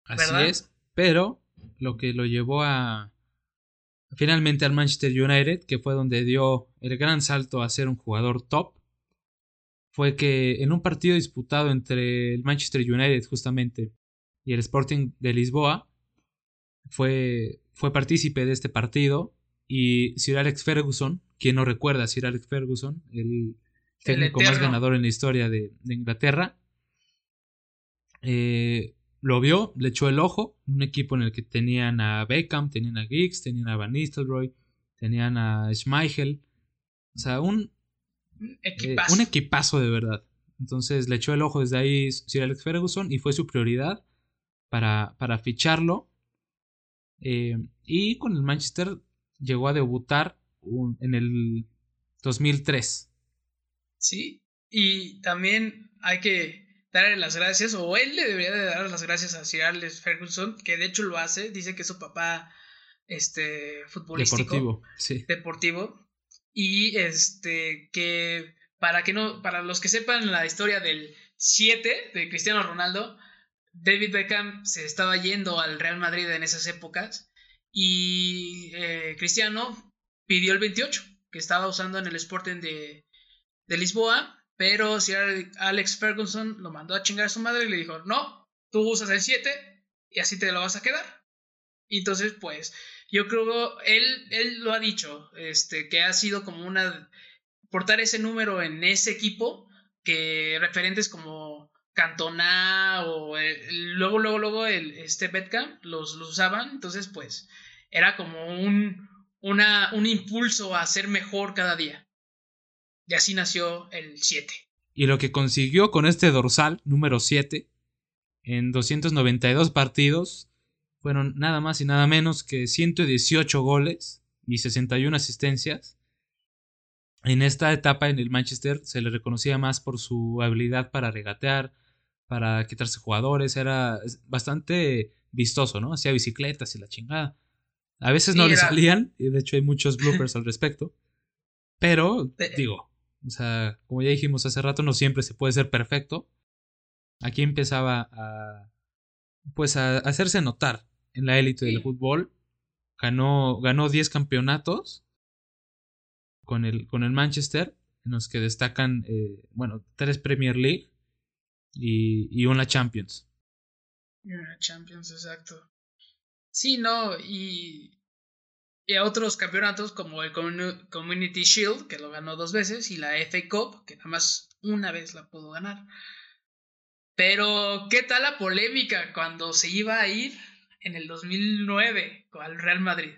Así es, pero lo que lo llevó a finalmente al Manchester United, que fue donde dio el gran salto a ser un jugador top, fue que en un partido disputado entre el Manchester United justamente y el Sporting de Lisboa, fue, fue partícipe de este partido y Sir Alex Ferguson, quien no recuerda a Sir Alex Ferguson, el técnico más ganador en la historia de, Inglaterra, eh, lo vio, le echó el ojo, un equipo en el que tenían a Beckham, tenían a Giggs, tenían a Van Nistelrooy, tenían a Schmeichel, o sea, un, equipazo. un equipazo de verdad. Entonces le echó el ojo desde ahí Sir Alex Ferguson y fue su prioridad para, para ficharlo. Eh, y con el Manchester llegó a debutar en el 2003. Sí, y también hay que darle las gracias, o él le debería de dar las gracias a Sir Alex Ferguson, que de hecho lo hace, dice que es su papá este futbolístico deportivo, sí. deportivo y este que para que no para los que sepan la historia del 7 de Cristiano Ronaldo David Beckham se estaba yendo al Real Madrid en esas épocas y eh, Cristiano pidió el 28 que estaba usando en el Sporting de, de Lisboa, pero si Alex Ferguson lo mandó a chingar a su madre y le dijo, no, tú usas el 7 y así te lo vas a quedar. Y entonces, pues, yo creo, él, él lo ha dicho, este, que ha sido como una, portar ese número en ese equipo, que referentes como Cantona o luego, luego, luego el, este Betcam los, los, usaban. Entonces, pues, era como un, una, un impulso a ser mejor cada día. Y así nació el 7. Y lo que consiguió con este dorsal número 7 en 292 partidos fueron nada más y nada menos que 118 goles y 61 asistencias. En esta etapa en el Manchester se le reconocía más por su habilidad para regatear, para quitarse jugadores, era bastante vistoso, ¿no? Hacía bicicletas y la chingada. A veces no le salían, y de hecho hay muchos bloopers al respecto. Pero, digo, o sea, como ya dijimos hace rato, no siempre se puede ser perfecto. Aquí empezaba a, pues, a hacerse notar en la élite del fútbol. Ganó, ganó 10 campeonatos con el, con el Manchester, en los que destacan, eh, bueno, tres Premier League y, y una Champions. Una Champions, exacto. Sí, no, y, y a otros campeonatos como el Community Shield, que lo ganó dos veces, y la FA Cup, que nada más una vez la pudo ganar. Pero, ¿qué tal la polémica cuando se iba a ir en el 2009 al Real Madrid?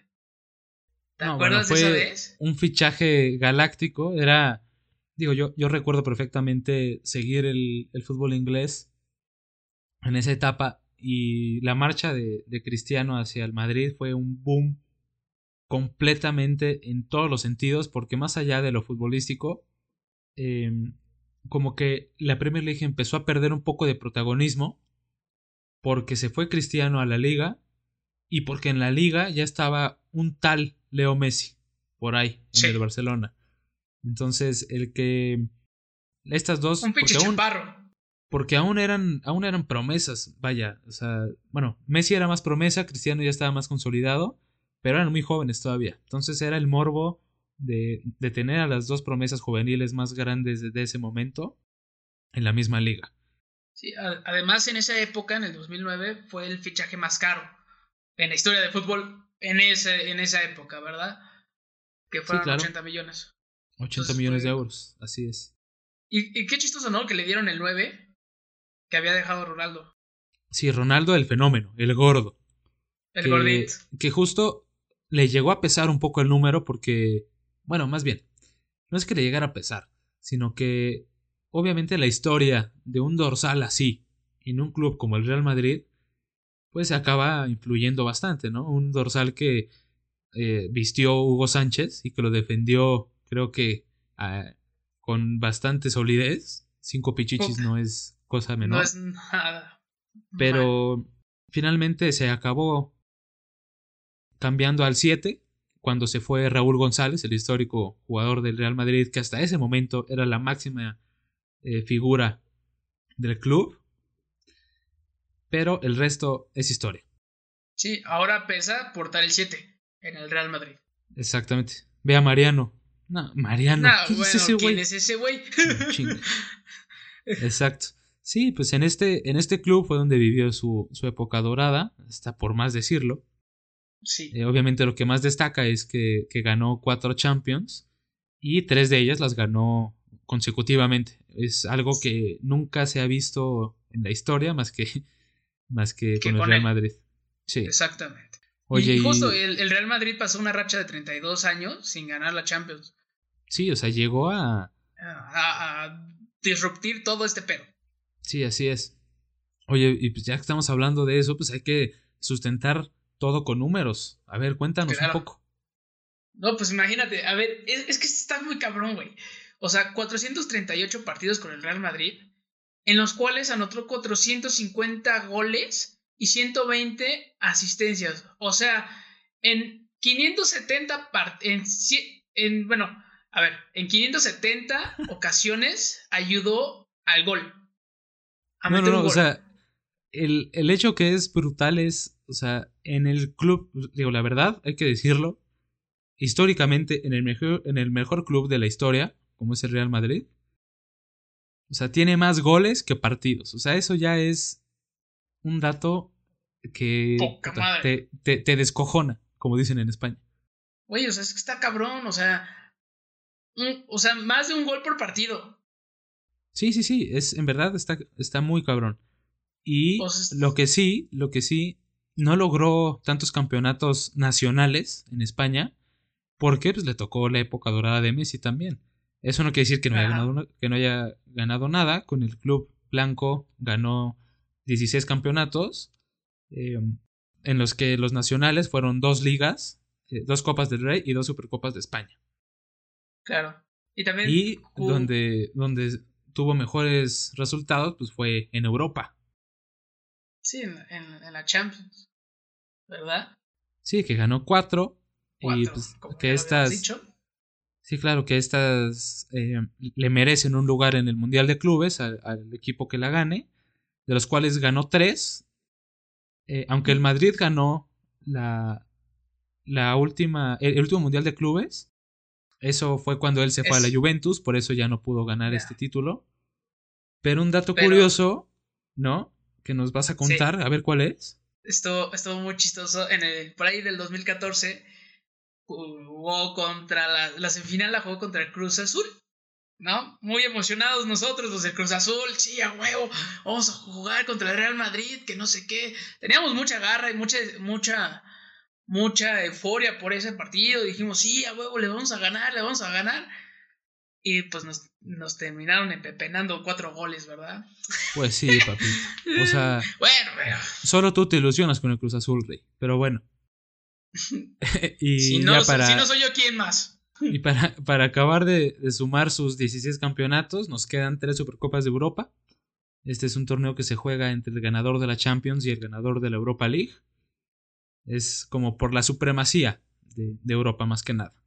¿Te acuerdas de esa vez? Un fichaje galáctico, era digo, yo, yo recuerdo perfectamente seguir el, fútbol inglés en esa etapa y la marcha de, Cristiano hacia el Madrid fue un boom completamente en todos los sentidos, porque más allá de lo futbolístico, em, como que la Premier League empezó a perder un poco de protagonismo porque se fue Cristiano a la liga y porque en la liga ya estaba un tal Leo Messi por ahí en el Barcelona. Entonces, el que estas dos un porque aún, porque aún eran aún eran promesas, vaya, o sea, bueno, Messi era más promesa, Cristiano ya estaba más consolidado, pero eran muy jóvenes todavía. Entonces era el morbo de, de tener a las dos promesas juveniles más grandes de, ese momento en la misma liga. Sí, además en esa época, en el 2009, fue el fichaje más caro en la historia del fútbol en, ese, en esa época, ¿verdad? Que fueron 80 millones. 80 millones de euros, así es. Y, qué chistoso, ¿no? Que le dieron el 9 que había dejado Ronaldo. Sí, Ronaldo el fenómeno, el gordo. El gordito. Que justo le llegó a pesar un poco el número porque, bueno, más bien, no es que le llegara a pesar, sino que obviamente la historia de un dorsal así en un club como el Real Madrid, pues acaba influyendo bastante, ¿no? Un dorsal que eh, vistió Hugo Sánchez y que lo defendió, creo que ah, con bastante solidez. Cinco pichichis no es cosa menor. No es nada. Pero finalmente se acabó cambiando al 7 cuando se fue Raúl González, el histórico jugador del Real Madrid, que hasta ese momento era la máxima eh, figura del club. Pero el resto es historia. Sí, ahora pesa portar el 7 en el Real Madrid. Exactamente. Ve a Mariano. No, Mariano. ¿Quién, es ese ¿quién es ese güey? Exacto. Sí, pues en este, en este club fue donde vivió su, su época dorada, está por más decirlo. Sí. Eh, obviamente lo que más destaca es que, que, ganó cuatro Champions y tres de ellas las ganó consecutivamente. Es algo que nunca se ha visto en la historia más que, [LAUGHS] más que, con el Real Madrid. Sí. Exactamente. Oye, y justo El, el, Real Madrid pasó una racha de 32 años sin ganar la Champions. Sí, o sea, llegó a... A, a disruptir todo este pedo. Sí, así es. Oye, y pues ya que estamos hablando de eso, pues hay que sustentar todo con números. A ver, cuéntanos un poco. No, pues imagínate, a ver, es, es que está muy cabrón, güey. O sea, 438 partidos con el Real Madrid, en los cuales anotó 450 goles y 120 asistencias. O sea, en 570 en, en bueno, a ver, en 570 [LAUGHS] ocasiones ayudó al gol no, no, no, o sea, el, el, hecho que es brutal es, o sea, en el club, digo, la verdad, hay que decirlo, históricamente, en el mejor, en el mejor club de la historia, como es el Real Madrid, o sea, tiene más goles que partidos. O sea, eso ya es un dato que te, te, te, descojona, como dicen en España. Oye, o sea, es que está cabrón, o sea, o sea, más de un gol por partido. Sí, sí, sí, es, en verdad está, está muy cabrón. Y lo que sí, lo que sí, no logró tantos campeonatos nacionales en España, porque pues, le tocó la época dorada de Messi también. Eso no quiere decir que no, haya ganado, que no haya ganado nada. Con el club blanco ganó 16 campeonatos, em, en los que los nacionales fueron dos ligas, eh, dos Copas del Rey y dos Supercopas de España. Claro. Y también. Y donde, donde tuvo mejores resultados, pues fue en Europa. Sí, en, en, la Champions, ¿verdad? Sí, que ganó cuatro. y pues que estas... Dicho. Sí, claro, que estas eh, le merecen un lugar en el Mundial de Clubes al, equipo que la gane, de los cuales ganó tres. Eh, aunque el Madrid ganó la, la última, el, último Mundial de Clubes, eso fue cuando él se fue a la Juventus, por eso ya no pudo ganar este título. Pero un dato curioso, ¿no? Que nos vas a contar, a ver cuál es. Esto estuvo muy chistoso. En el, por ahí del 2014 jugó contra la, la semifinal, la jugó contra el Cruz Azul. ¿No? Muy emocionados nosotros, los del Cruz Azul. Sí, a huevo, vamos a jugar contra el Real Madrid, que no sé qué. Teníamos mucha garra y mucha, mucha, mucha euforia por ese partido. Dijimos, sí, a huevo, le vamos a ganar, le vamos a ganar. Y pues nos, nos terminaron empepenando cuatro goles, ¿verdad? Pues sí, papito. O sea, [LAUGHS] bueno, pero... solo tú te ilusionas con el Cruz Azul, Rey. Pero bueno. [LAUGHS] y si, no, para... si no soy yo, ¿quién más? [LAUGHS] y para, para acabar de, de, sumar sus 16 campeonatos, nos quedan tres Supercopas de Europa. Este es un torneo que se juega entre el ganador de la Champions y el ganador de la Europa League. Es como por la supremacía de, de Europa más que nada.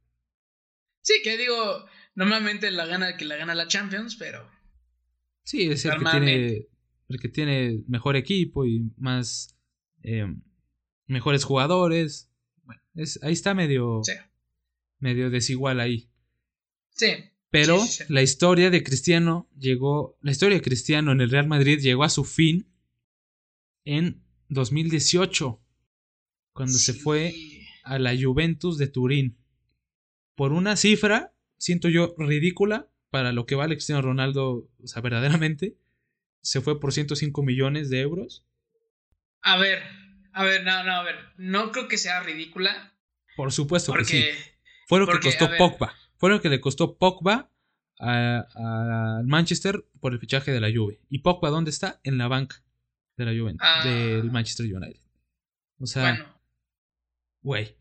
Sí, que digo, normalmente la gana que la gana la Champions, pero. Sí, es el que, tiene, el que tiene mejor equipo y más. Eh, mejores jugadores. Bueno, es, ahí está medio. Sí. medio desigual ahí. Sí. Pero sí, sí, la historia de Cristiano llegó. La historia de Cristiano en el Real Madrid llegó a su fin en 2018 cuando se fue a la Juventus de Turín. Por una cifra, siento yo, ridícula para lo que vale Cristiano Ronaldo, o sea, verdaderamente. Se fue por 105 millones de euros. A ver, a ver, no, no, a ver. No creo que sea ridícula. Por supuesto que sí. Fue lo que costó Pogba. Fue lo que le costó Pogba al Manchester por el fichaje de la Juve. ¿Y Pogba dónde está? En la banca de la Juve, Ah. del Manchester United. O sea, Bueno, güey.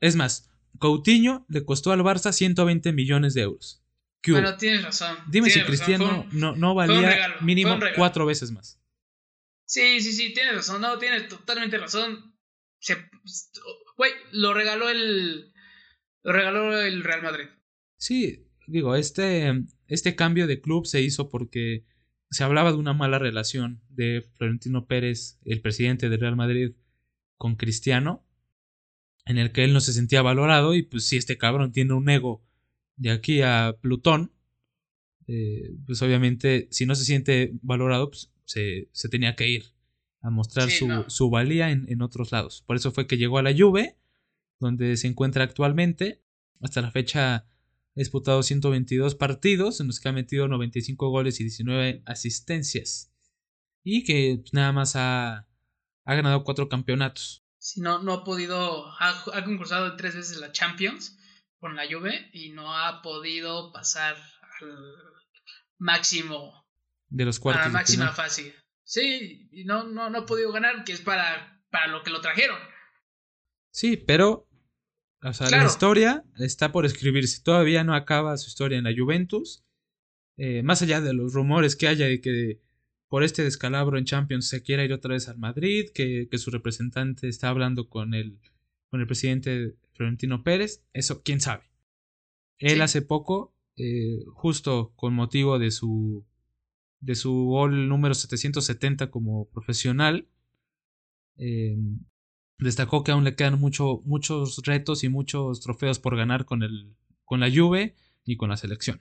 Es más, Coutinho le costó al Barça 120 millones de euros. Bueno, tienes razón. Dime si Cristiano no, no valía mínimo cuatro veces más. Sí, sí, sí, tienes razón. No, tienes totalmente razón. Se, güey, lo regaló el. Lo regaló el Real Madrid. Sí, digo, este, este cambio de club se hizo porque se hablaba de una mala relación de Florentino Pérez, el presidente del Real Madrid, con Cristiano, en el que él no se sentía valorado y pues si este cabrón tiene un ego de aquí a Plutón, eh, pues obviamente si no se siente valorado, pues se, se tenía que ir a mostrar su, su, valía en, en, otros lados. Por eso fue que llegó a la Juve, donde se encuentra actualmente. Hasta la fecha ha disputado 122 partidos, en los que ha metido 95 goles y 19 asistencias. Y que pues, nada más ha, ha ganado cuatro campeonatos. Si no, no ha podido, ha, ha concursado tres veces la Champions con la Juve y no ha podido pasar al máximo de los cuartos. A la máxima fase. Sí, y no, no, no ha podido ganar, que es para, para lo que lo trajeron. Sí, pero o sea, la historia está por escribirse. Todavía no acaba su historia en la Juventus. Eh, más allá de los rumores que haya de que por este descalabro en Champions se quiera ir otra vez al Madrid, que, que su representante está hablando con el, con el presidente Florentino Pérez, eso quién sabe. Él hace poco, eh, justo con motivo de su de su gol número 770 como profesional, eh, destacó que aún le quedan mucho, muchos retos y muchos trofeos por ganar con, el, con la Juve y con la selección.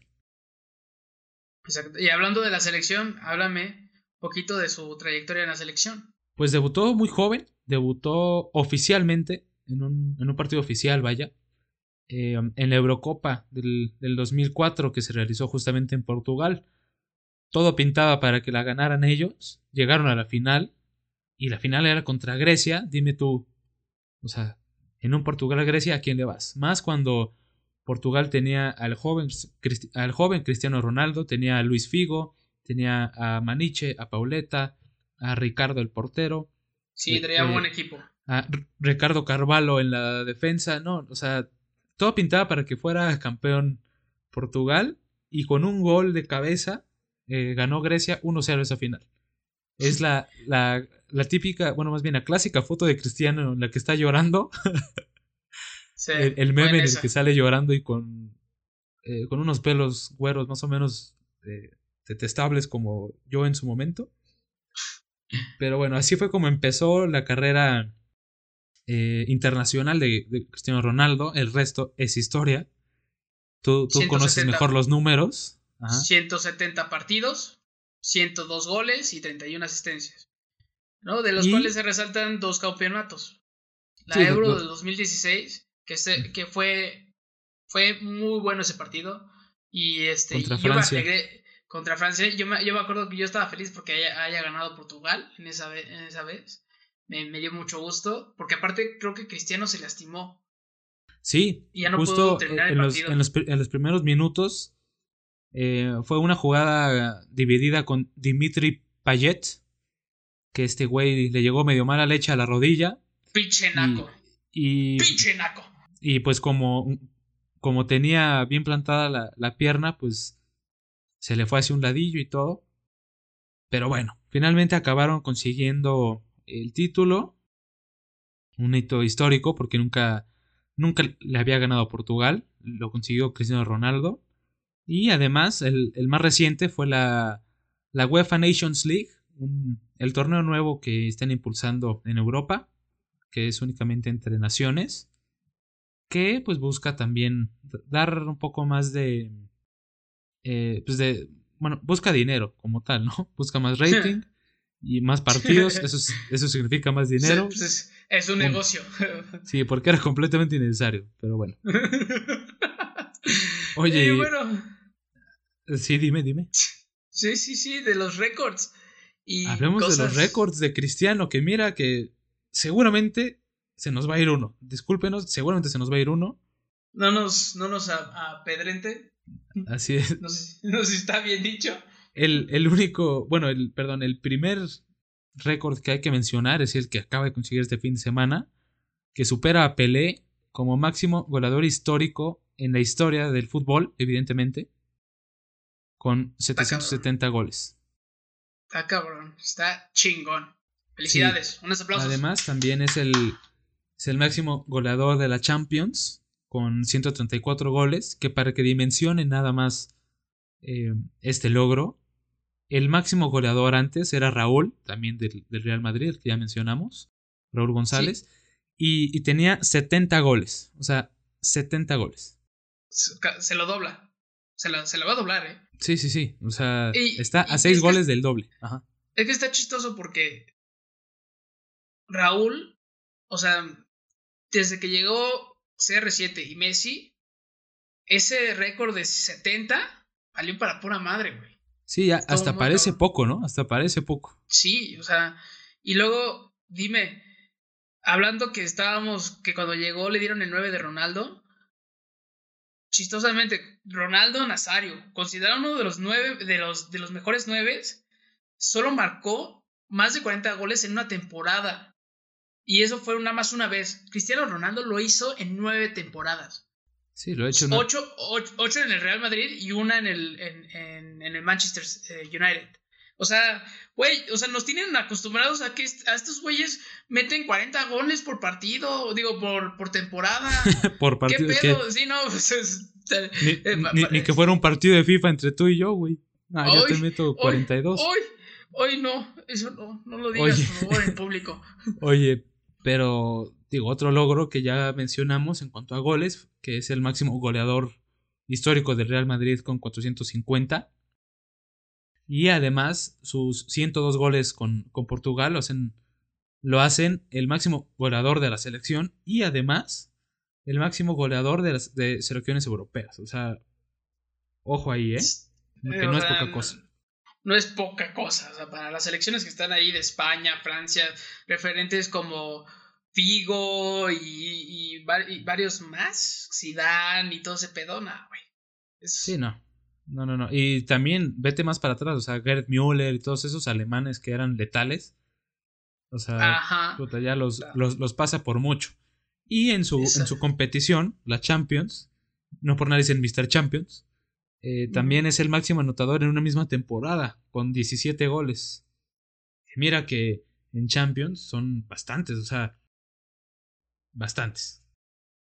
Y hablando de la selección, háblame poquito de su trayectoria en la selección. Pues debutó muy joven, debutó oficialmente en un, partido oficial, vaya, eh, en la Eurocopa del, del 2004 que se realizó justamente en Portugal. Todo pintaba para que la ganaran ellos, llegaron a la final y la final era contra Grecia, dime tú, o sea, en un Portugal-Grecia, ¿a quién le vas? Más cuando Portugal tenía al joven, al joven Cristiano Ronaldo, tenía a Luis Figo, tenía a Maniche, a Pauleta, a Ricardo el portero. Sí, tenía un buen equipo a Ricardo Carvalho en la defensa, no, o sea, todo pintaba para que fuera campeón Portugal y con un gol de cabeza eh, ganó Grecia 1-0 esa final. Es la, la, la, típica, bueno, más bien la clásica foto de Cristiano en la que está llorando. [LAUGHS] el, meme en el que sale llorando y con, eh, con unos pelos güeros más o menos eh, detestables como yo en su momento. [LAUGHS] Pero bueno, así fue como empezó la carrera eh, internacional de, Cristiano Ronaldo, el resto es historia. Tú, tú conoces mejor los números. 170 partidos, 102 goles y 31 asistencias. ¿no? De los cuales se resaltan dos campeonatos. La Euro del 2016, que, que fue, fue muy bueno ese partido. Y este, contra Francia. Contra Francia. Yo me, yo me acuerdo que yo estaba feliz porque haya, haya ganado Portugal en esa, en esa vez me, dio mucho gusto, porque aparte creo que Cristiano se lastimó. Sí, y ya no justo terminar en, los, en, los, primeros minutos eh, fue una jugada dividida con Dimitri Payet, que este güey le llegó medio mala leche a la rodilla. Pinche naco. Y, Pinche naco. Y pues como, como tenía bien plantada la, la pierna, pues se le fue hacia un ladillo y todo. Pero bueno, finalmente acabaron consiguiendo el título, un hito histórico porque nunca, nunca le había ganado Portugal, lo consiguió Cristiano Ronaldo. Y además, el, el más reciente fue la, la UEFA Nations League, el torneo nuevo que están impulsando en Europa, que es únicamente entre naciones, que pues busca también dar un poco más de, eh, pues de, bueno, busca dinero como tal, ¿no? [LAUGHS] Busca más rating y más partidos, eso, eso significa más dinero. Pues es, un negocio. [LAUGHS] Sí, porque era completamente innecesario, pero bueno. [LAUGHS] Oye, bueno. Sí, dime, dime. Sí, sí, sí, de los récords. Y Hablemos de los récords de Cristiano, que mira que seguramente se nos va a ir uno. Discúlpenos, seguramente se nos va a ir uno. No nos, no nos apedrente. Así es. No sé, no sé si está bien dicho. El, el único, bueno, el, perdón, el primer récord que hay que mencionar es el que acaba de conseguir este fin de semana, que supera a Pelé como máximo goleador histórico en la historia del fútbol, evidentemente, con 770 goles. Está cabrón, está chingón. Felicidades, unos aplausos. Además, también es el, es el máximo goleador de la Champions, con 134 goles, que para que dimensione nada más eh, este logro, el máximo goleador antes era Raúl, también del, Real Madrid, que ya mencionamos, Raúl González, y, tenía 70 goles, o sea, 70 goles. Se lo dobla, se lo, se lo va a doblar, ¿eh? Sí, sí, sí. O sea, está a seis goles del doble. Ajá. Es que está chistoso porque Raúl, o sea, desde que llegó CR7 y Messi, ese récord de 70 valió para pura madre, güey. Sí, hasta parece poco, ¿no? Hasta parece poco. Sí, o sea, y luego, dime, hablando que estábamos, que cuando llegó le dieron el 9 de Ronaldo, chistosamente, Ronaldo Nazario, considerado uno de los nueve, de los, de los mejores nueve, solo marcó más de 40 goles en una temporada. Y eso fue nada más una vez. Cristiano Ronaldo lo hizo en nueve temporadas. Sí, lo ha hecho. Ocho, ocho, en el Real Madrid y una en el, en, en, el Manchester eh, United. O sea, güey, o sea, nos tienen acostumbrados a que a estos güeyes meten 40 goles por partido, digo, por, por temporada. [LAUGHS] por partido. ¿Qué pedo? Sí, no, pues, ni, ni, que fuera un partido de FIFA entre tú y yo, güey. Ah, hoy, ya te meto 42. Hoy, hoy, no, eso no, no lo digas, por favor, en público. [LAUGHS] Oye, pero, digo, otro logro que ya mencionamos en cuanto a goles, que es el máximo goleador histórico del Real Madrid con 450 y además, sus 102 goles con, con Portugal lo hacen, lo hacen el máximo goleador de la selección y además el máximo goleador de las de selecciones europeas. O sea, ojo ahí, ¿eh? Que no es poca cosa. No es poca cosa. O sea, para las selecciones que están ahí de España, Francia, referentes como Figo y, y, varios más, Zidane y todo ese pedona, güey. Sí, no. No, no, no. Y también vete más para atrás, o sea, Gerd Müller y todos esos alemanes que eran letales. O sea, ya los, los, pasa por mucho. Y en su, en su competición, la Champions, no por nada dicen Mr. Champions, eh, también es el máximo anotador en una misma temporada, con 17 goles. mira que en Champions son bastantes, o sea, bastantes.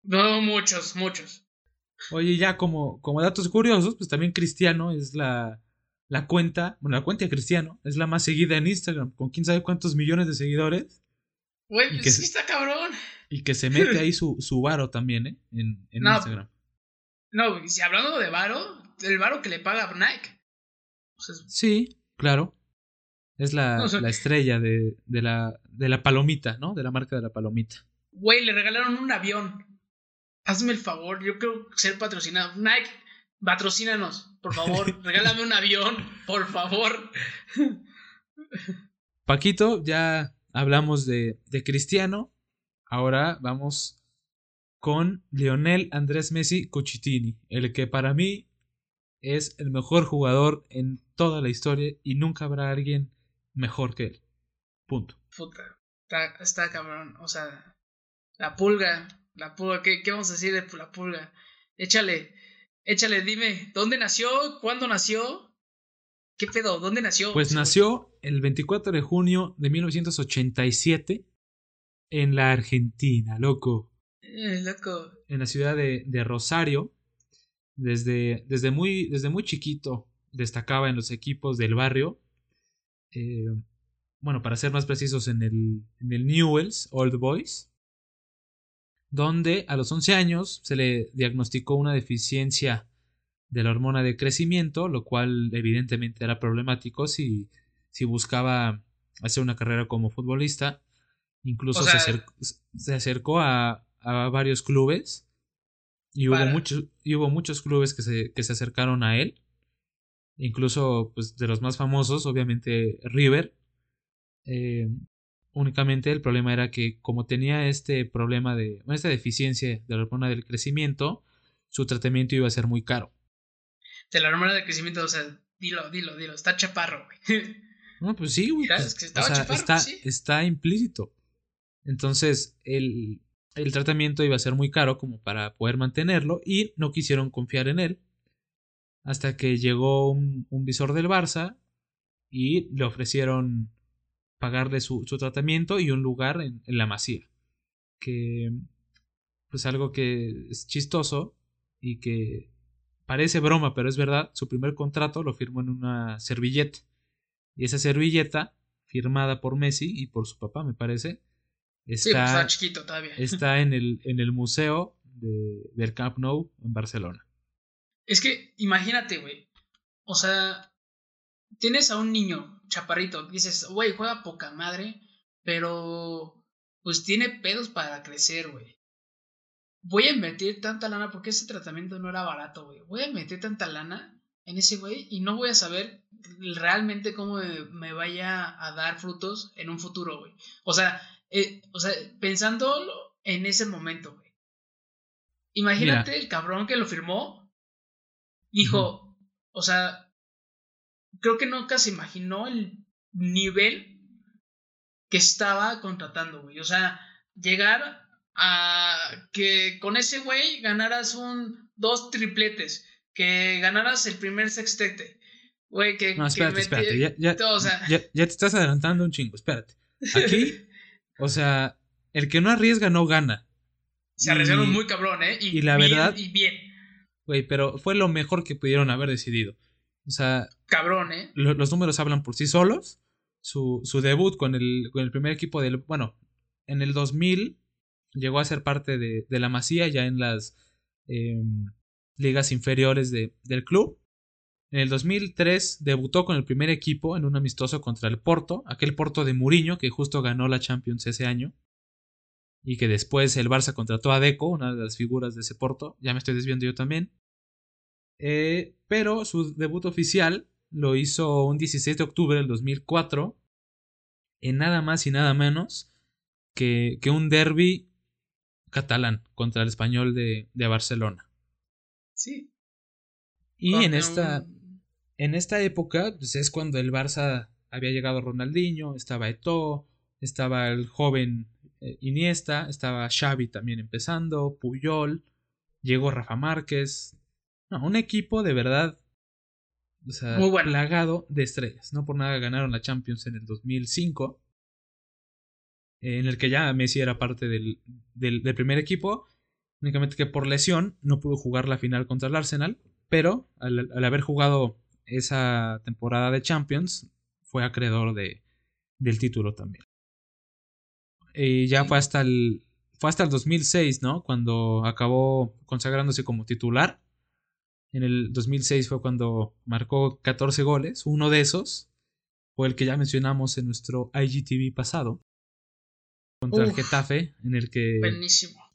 No, muchos, muchos. Oye, ya como, como datos curiosos, pues también Cristiano es la, la cuenta, bueno, la cuenta de Cristiano es la más seguida en Instagram, con quién sabe cuántos millones de seguidores. Güey, pues sí está cabrón. Y que se mete ahí [LAUGHS] su, su varo también, ¿eh? En, en Instagram. No, si hablando de varo, el varo que le paga Nike. sí, claro. Es la, la estrella de, de, la, de la palomita, ¿no? De la marca de la palomita. Güey, le regalaron un avión hazme el favor, yo quiero ser patrocinado. Nike, patrocínanos, por favor, [LAUGHS] regálame un avión, por favor. Paquito, ya hablamos de, de Cristiano, ahora vamos con Lionel Andrés Messi Cucitini, el que para mí es el mejor jugador en toda la historia y nunca habrá alguien mejor que él. Punto. Puta, está, está cabrón, o sea, la pulga la pulga, ¿qué, vamos a decir de la pulga? Échale, échale, dime, ¿dónde nació? ¿Cuándo nació? ¿Qué pedo? ¿Dónde nació? Pues nació el 24 de junio de 1987 en la Argentina, loco. Eh, loco. En la ciudad de, Rosario. Desde, desde, muy, desde muy chiquito destacaba en los equipos del barrio. Eh, bueno, para ser más precisos, en el, en el Newells Old Boys donde a los 11 años se le diagnosticó una deficiencia de la hormona de crecimiento, lo cual evidentemente era problemático si, si buscaba hacer una carrera como futbolista. Incluso se, acercó, se, acercó, a, a varios clubes y hubo, muchos, y hubo muchos clubes que se, que se acercaron a él. Incluso pues, de los más famosos, obviamente River. Eh, Únicamente el problema era que como tenía este problema de esta deficiencia de la hormona del crecimiento, su tratamiento iba a ser muy caro. De la hormona del crecimiento, o sea, dilo, dilo, dilo, está chaparro, güey. No, pues sí, güey. Pues, está, está implícito. Entonces, el, el tratamiento iba a ser muy caro como para poder mantenerlo y no quisieron confiar en él hasta que llegó un, visor del Barça y le ofrecieron pagarle su, tratamiento y un lugar en, en, la masía. Que pues algo que es chistoso y que parece broma, pero es verdad, su primer contrato lo firmó en una servilleta. Y esa servilleta, firmada por Messi y por su papá, me parece, pues, está, chiquito todavía. está en, el, en el museo de, del Camp Nou en Barcelona. Es que imagínate, güey. O sea, tienes a un niño chaparrito, dices, güey, juega poca madre, pero pues tiene pedos para crecer, güey. Voy a invertir tanta lana porque ese tratamiento no era barato, güey. Voy a invertir tanta lana en ese güey y no voy a saber realmente cómo me, vaya a dar frutos en un futuro, güey. O sea, eh, o sea, pensándolo en ese momento, güey. Imagínate el cabrón que lo firmó. Dijo, o sea, creo que nunca se imaginó el nivel que estaba contratando, güey. O sea, llegar a que con ese güey ganaras un dos tripletes, que ganaras el primer sextete. Güey, que, no, espérate, espérate. Ya, ya, ya, ya, te estás adelantando un chingo, espérate. Aquí [LAUGHS] O sea, el que no arriesga no gana. Se arriesgaron muy cabrón, ¿eh? Y, la verdad. Y bien. Güey, pero fue lo mejor que pudieron haber decidido. O sea. Cabrón, ¿eh? los números hablan por sí solos. Su, su debut con el, con el primer equipo del. Bueno, en el 2000 llegó a ser parte de, de la Masía ya en las em, ligas inferiores de, del club. En el 2003 debutó con el primer equipo en un amistoso contra el Porto, aquel Porto de Mourinho que justo ganó la Champions ese año y que después el Barça contrató a Deco, una de las figuras de ese Porto, ya me estoy desviando yo también. Eh, pero su debut oficial lo hizo un 16 de octubre del 2004 en nada más y nada menos que, que un derby catalán contra el español de, de Barcelona. Sí. Y en esta, en esta época pues, es cuando el Barça había llegado Ronaldinho, estaba Eto'o, estaba el joven eh, Iniesta, estaba Xavi también empezando, Puyol, llegó Rafa Márquez. No, un equipo de verdad o sea, Muy plagado de estrellas. No por nada ganaron la Champions en el 2005, en el que ya Messi era parte del, del, primer equipo, únicamente que por lesión no pudo jugar la final contra el Arsenal, pero al haber jugado esa temporada de Champions fue acreedor de, del título también. Y ya fue hasta el fue hasta el 2006, ¿no? Cuando acabó consagrándose como titular. En el 2006 fue cuando marcó 14 goles. Uno de esos fue el que ya mencionamos en nuestro IGTV pasado. Contra el Getafe, en el que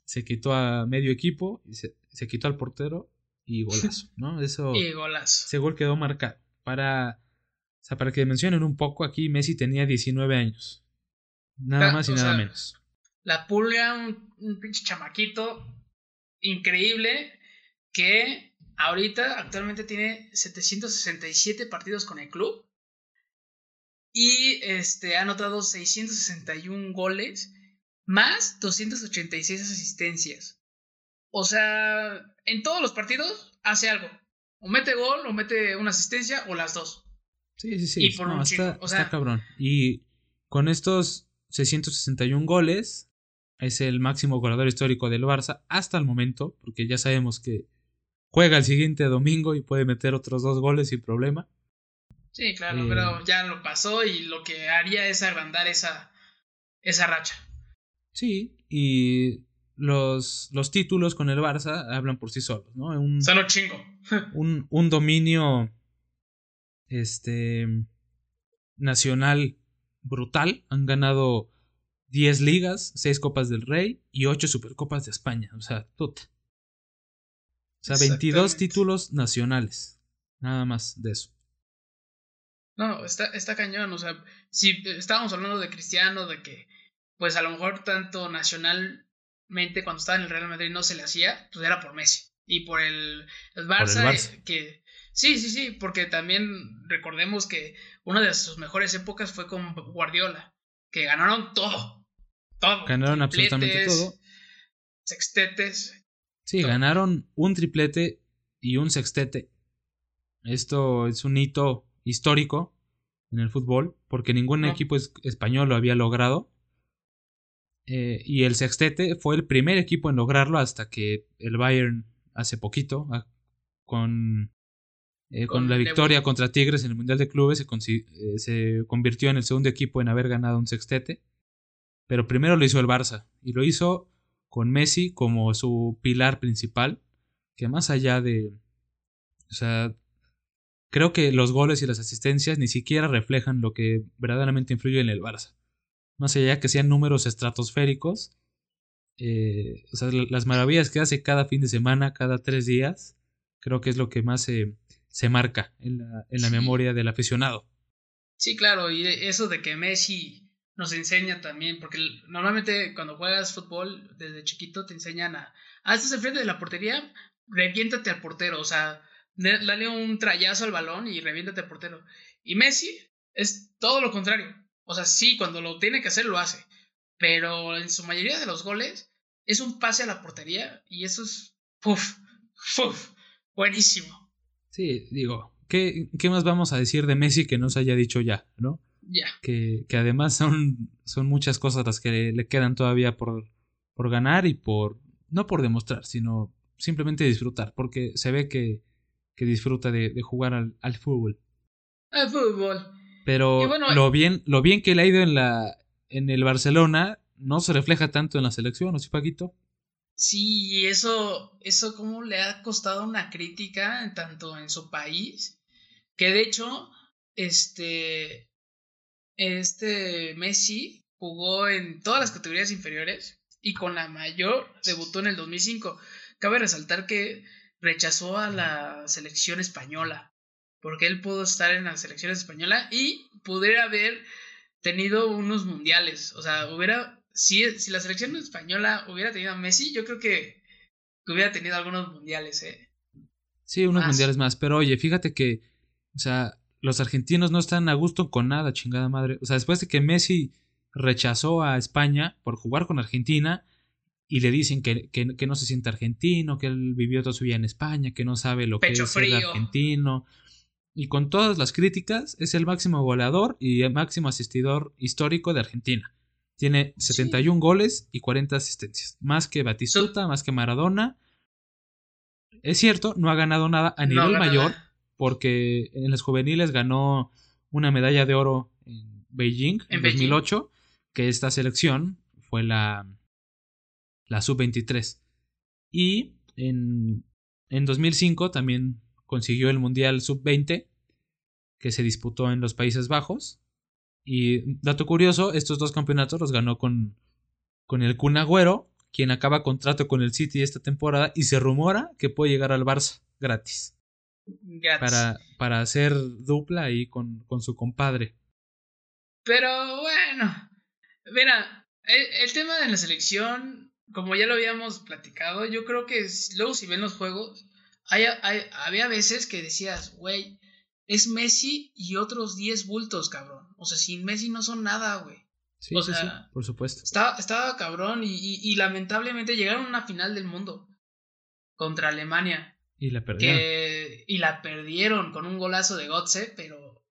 se quitó a medio equipo y se, se quitó al portero y golazo, ¿no? Eso. Y golazo. Ese gol quedó marcado. Para. O sea, para que mencionen un poco, aquí Messi tenía 19 años. Nada más y nada menos. La pulga, un, pinche chamaquito increíble que ahorita actualmente tiene 767 partidos con el club y este ha anotado 661 goles más 286 asistencias. O sea, en todos los partidos hace algo. O mete gol, o mete una asistencia, o las dos. Sí, sí, sí. Y por un está, o sea, cabrón. Y con estos 661 goles, es el máximo goleador histórico del Barça hasta el momento, porque ya sabemos que juega el siguiente domingo y puede meter otros dos goles sin problema. Sí, claro, pero eh, ya lo pasó y lo que haría es agrandar esa, esa racha. Sí, y los, los títulos con el Barça hablan por sí solos, ¿no? Un, chingo. [LAUGHS] un, un dominio este nacional brutal. Han ganado 10 ligas, 6 Copas del Rey y 8 Supercopas de España. O sea, O sea, 22 títulos nacionales. Nada más de eso. No, está, está cañón. O sea, si estábamos hablando de Cristiano, de que, pues a lo mejor tanto nacional cuando estaba en el Real Madrid no se le hacía, pues era por Messi. Y por el, Barça, eh, que sí, sí, sí, porque también recordemos que una de sus mejores épocas fue con Guardiola, que ganaron todo. Todo. Ganaron absolutamente todo. sextetes. Sí, ganaron un triplete y un sextete. Esto es un hito histórico en el fútbol, porque ningún equipo español lo había logrado. Eh, y el sextete fue el primer equipo en lograrlo hasta que el Bayern hace poquito, ah, con, eh, con, la victoria contra Tigres en el Mundial de Clubes, se, eh, se convirtió en el segundo equipo en haber ganado un sextete. Pero primero lo hizo el Barça, y lo hizo con Messi como su pilar principal, que más allá de... O sea, creo que los goles y las asistencias ni siquiera reflejan lo que verdaderamente influye en el Barça. Más allá que sean números estratosféricos, eh, o sea, las maravillas que hace cada fin de semana, cada tres días, creo que es lo que más se, se marca en la, en la memoria del aficionado. Sí, claro, y eso de que Messi nos enseña también, porque normalmente cuando juegas fútbol desde chiquito te enseñan a, ah, estás enfrente de la portería, reviéntate al portero, o sea, dale un trayazo al balón y reviéntate al portero. Y Messi es todo lo contrario. O sea, sí, cuando lo tiene que hacer lo hace, pero en su mayoría de los goles es un pase a la portería y eso es, uf, [LAUGHS] uf, buenísimo. Sí, digo, ¿qué, ¿qué, más vamos a decir de Messi que no se haya dicho ya, no? Ya. Que, que, además son, son muchas cosas las que le, quedan todavía por, por ganar y por, no por demostrar, sino simplemente disfrutar, porque se ve que, que disfruta de, jugar al, al, fútbol. Al fútbol. Pero lo, bien, lo bien que le ha ido en, la, en el Barcelona no se refleja tanto en la selección, ¿no sí, Paquito? Sí, eso, eso como le ha costado una crítica tanto en su país, que de hecho, este, este Messi jugó en todas las categorías inferiores y con la mayor debutó en el 2005. Cabe resaltar que rechazó a la selección española, porque él pudo estar en la selección española y pudiera haber tenido unos mundiales, o sea, hubiera, si, si la selección española hubiera tenido a Messi, yo creo que, hubiera tenido algunos mundiales, ¿eh? Sí, unos mundiales más, pero oye, fíjate que, o sea, los argentinos no están a gusto con nada, chingada madre. O sea, después de que Messi rechazó a España por jugar con Argentina, y le dicen que, que, no se siente argentino, que él vivió toda su vida en España, que no sabe lo que es ser argentino. Y con todas las críticas, es el máximo goleador y el máximo asistidor histórico de Argentina. Tiene 71 goles y 40 asistencias. Más que Batistuta, más que Maradona. Es cierto, no ha ganado nada a nivel mayor, porque en los juveniles ganó una medalla de oro en Beijing en, 2008, que esta selección fue la, la sub-23. Y en, en 2005 también consiguió el Mundial sub-20 que se disputó en los Países Bajos. Y dato curioso, estos dos campeonatos los ganó con, con el Kun Agüero, quien acaba contrato con el City esta temporada y se rumora que puede llegar al Barça gratis. Para, para hacer dupla ahí con, con su compadre. Pero bueno, mira, el, tema de la selección como ya lo habíamos platicado, yo creo que luego si ven los juegos, hay, había veces que decías, güey, es Messi y otros 10 bultos, cabrón. O sea, sin Messi no son nada, güey. Sí, sí, sí, por supuesto. Estaba, estaba cabrón y, y, lamentablemente llegaron a una final del mundo contra Alemania. Y la perdieron. y la perdieron con un golazo de Gotze, pero,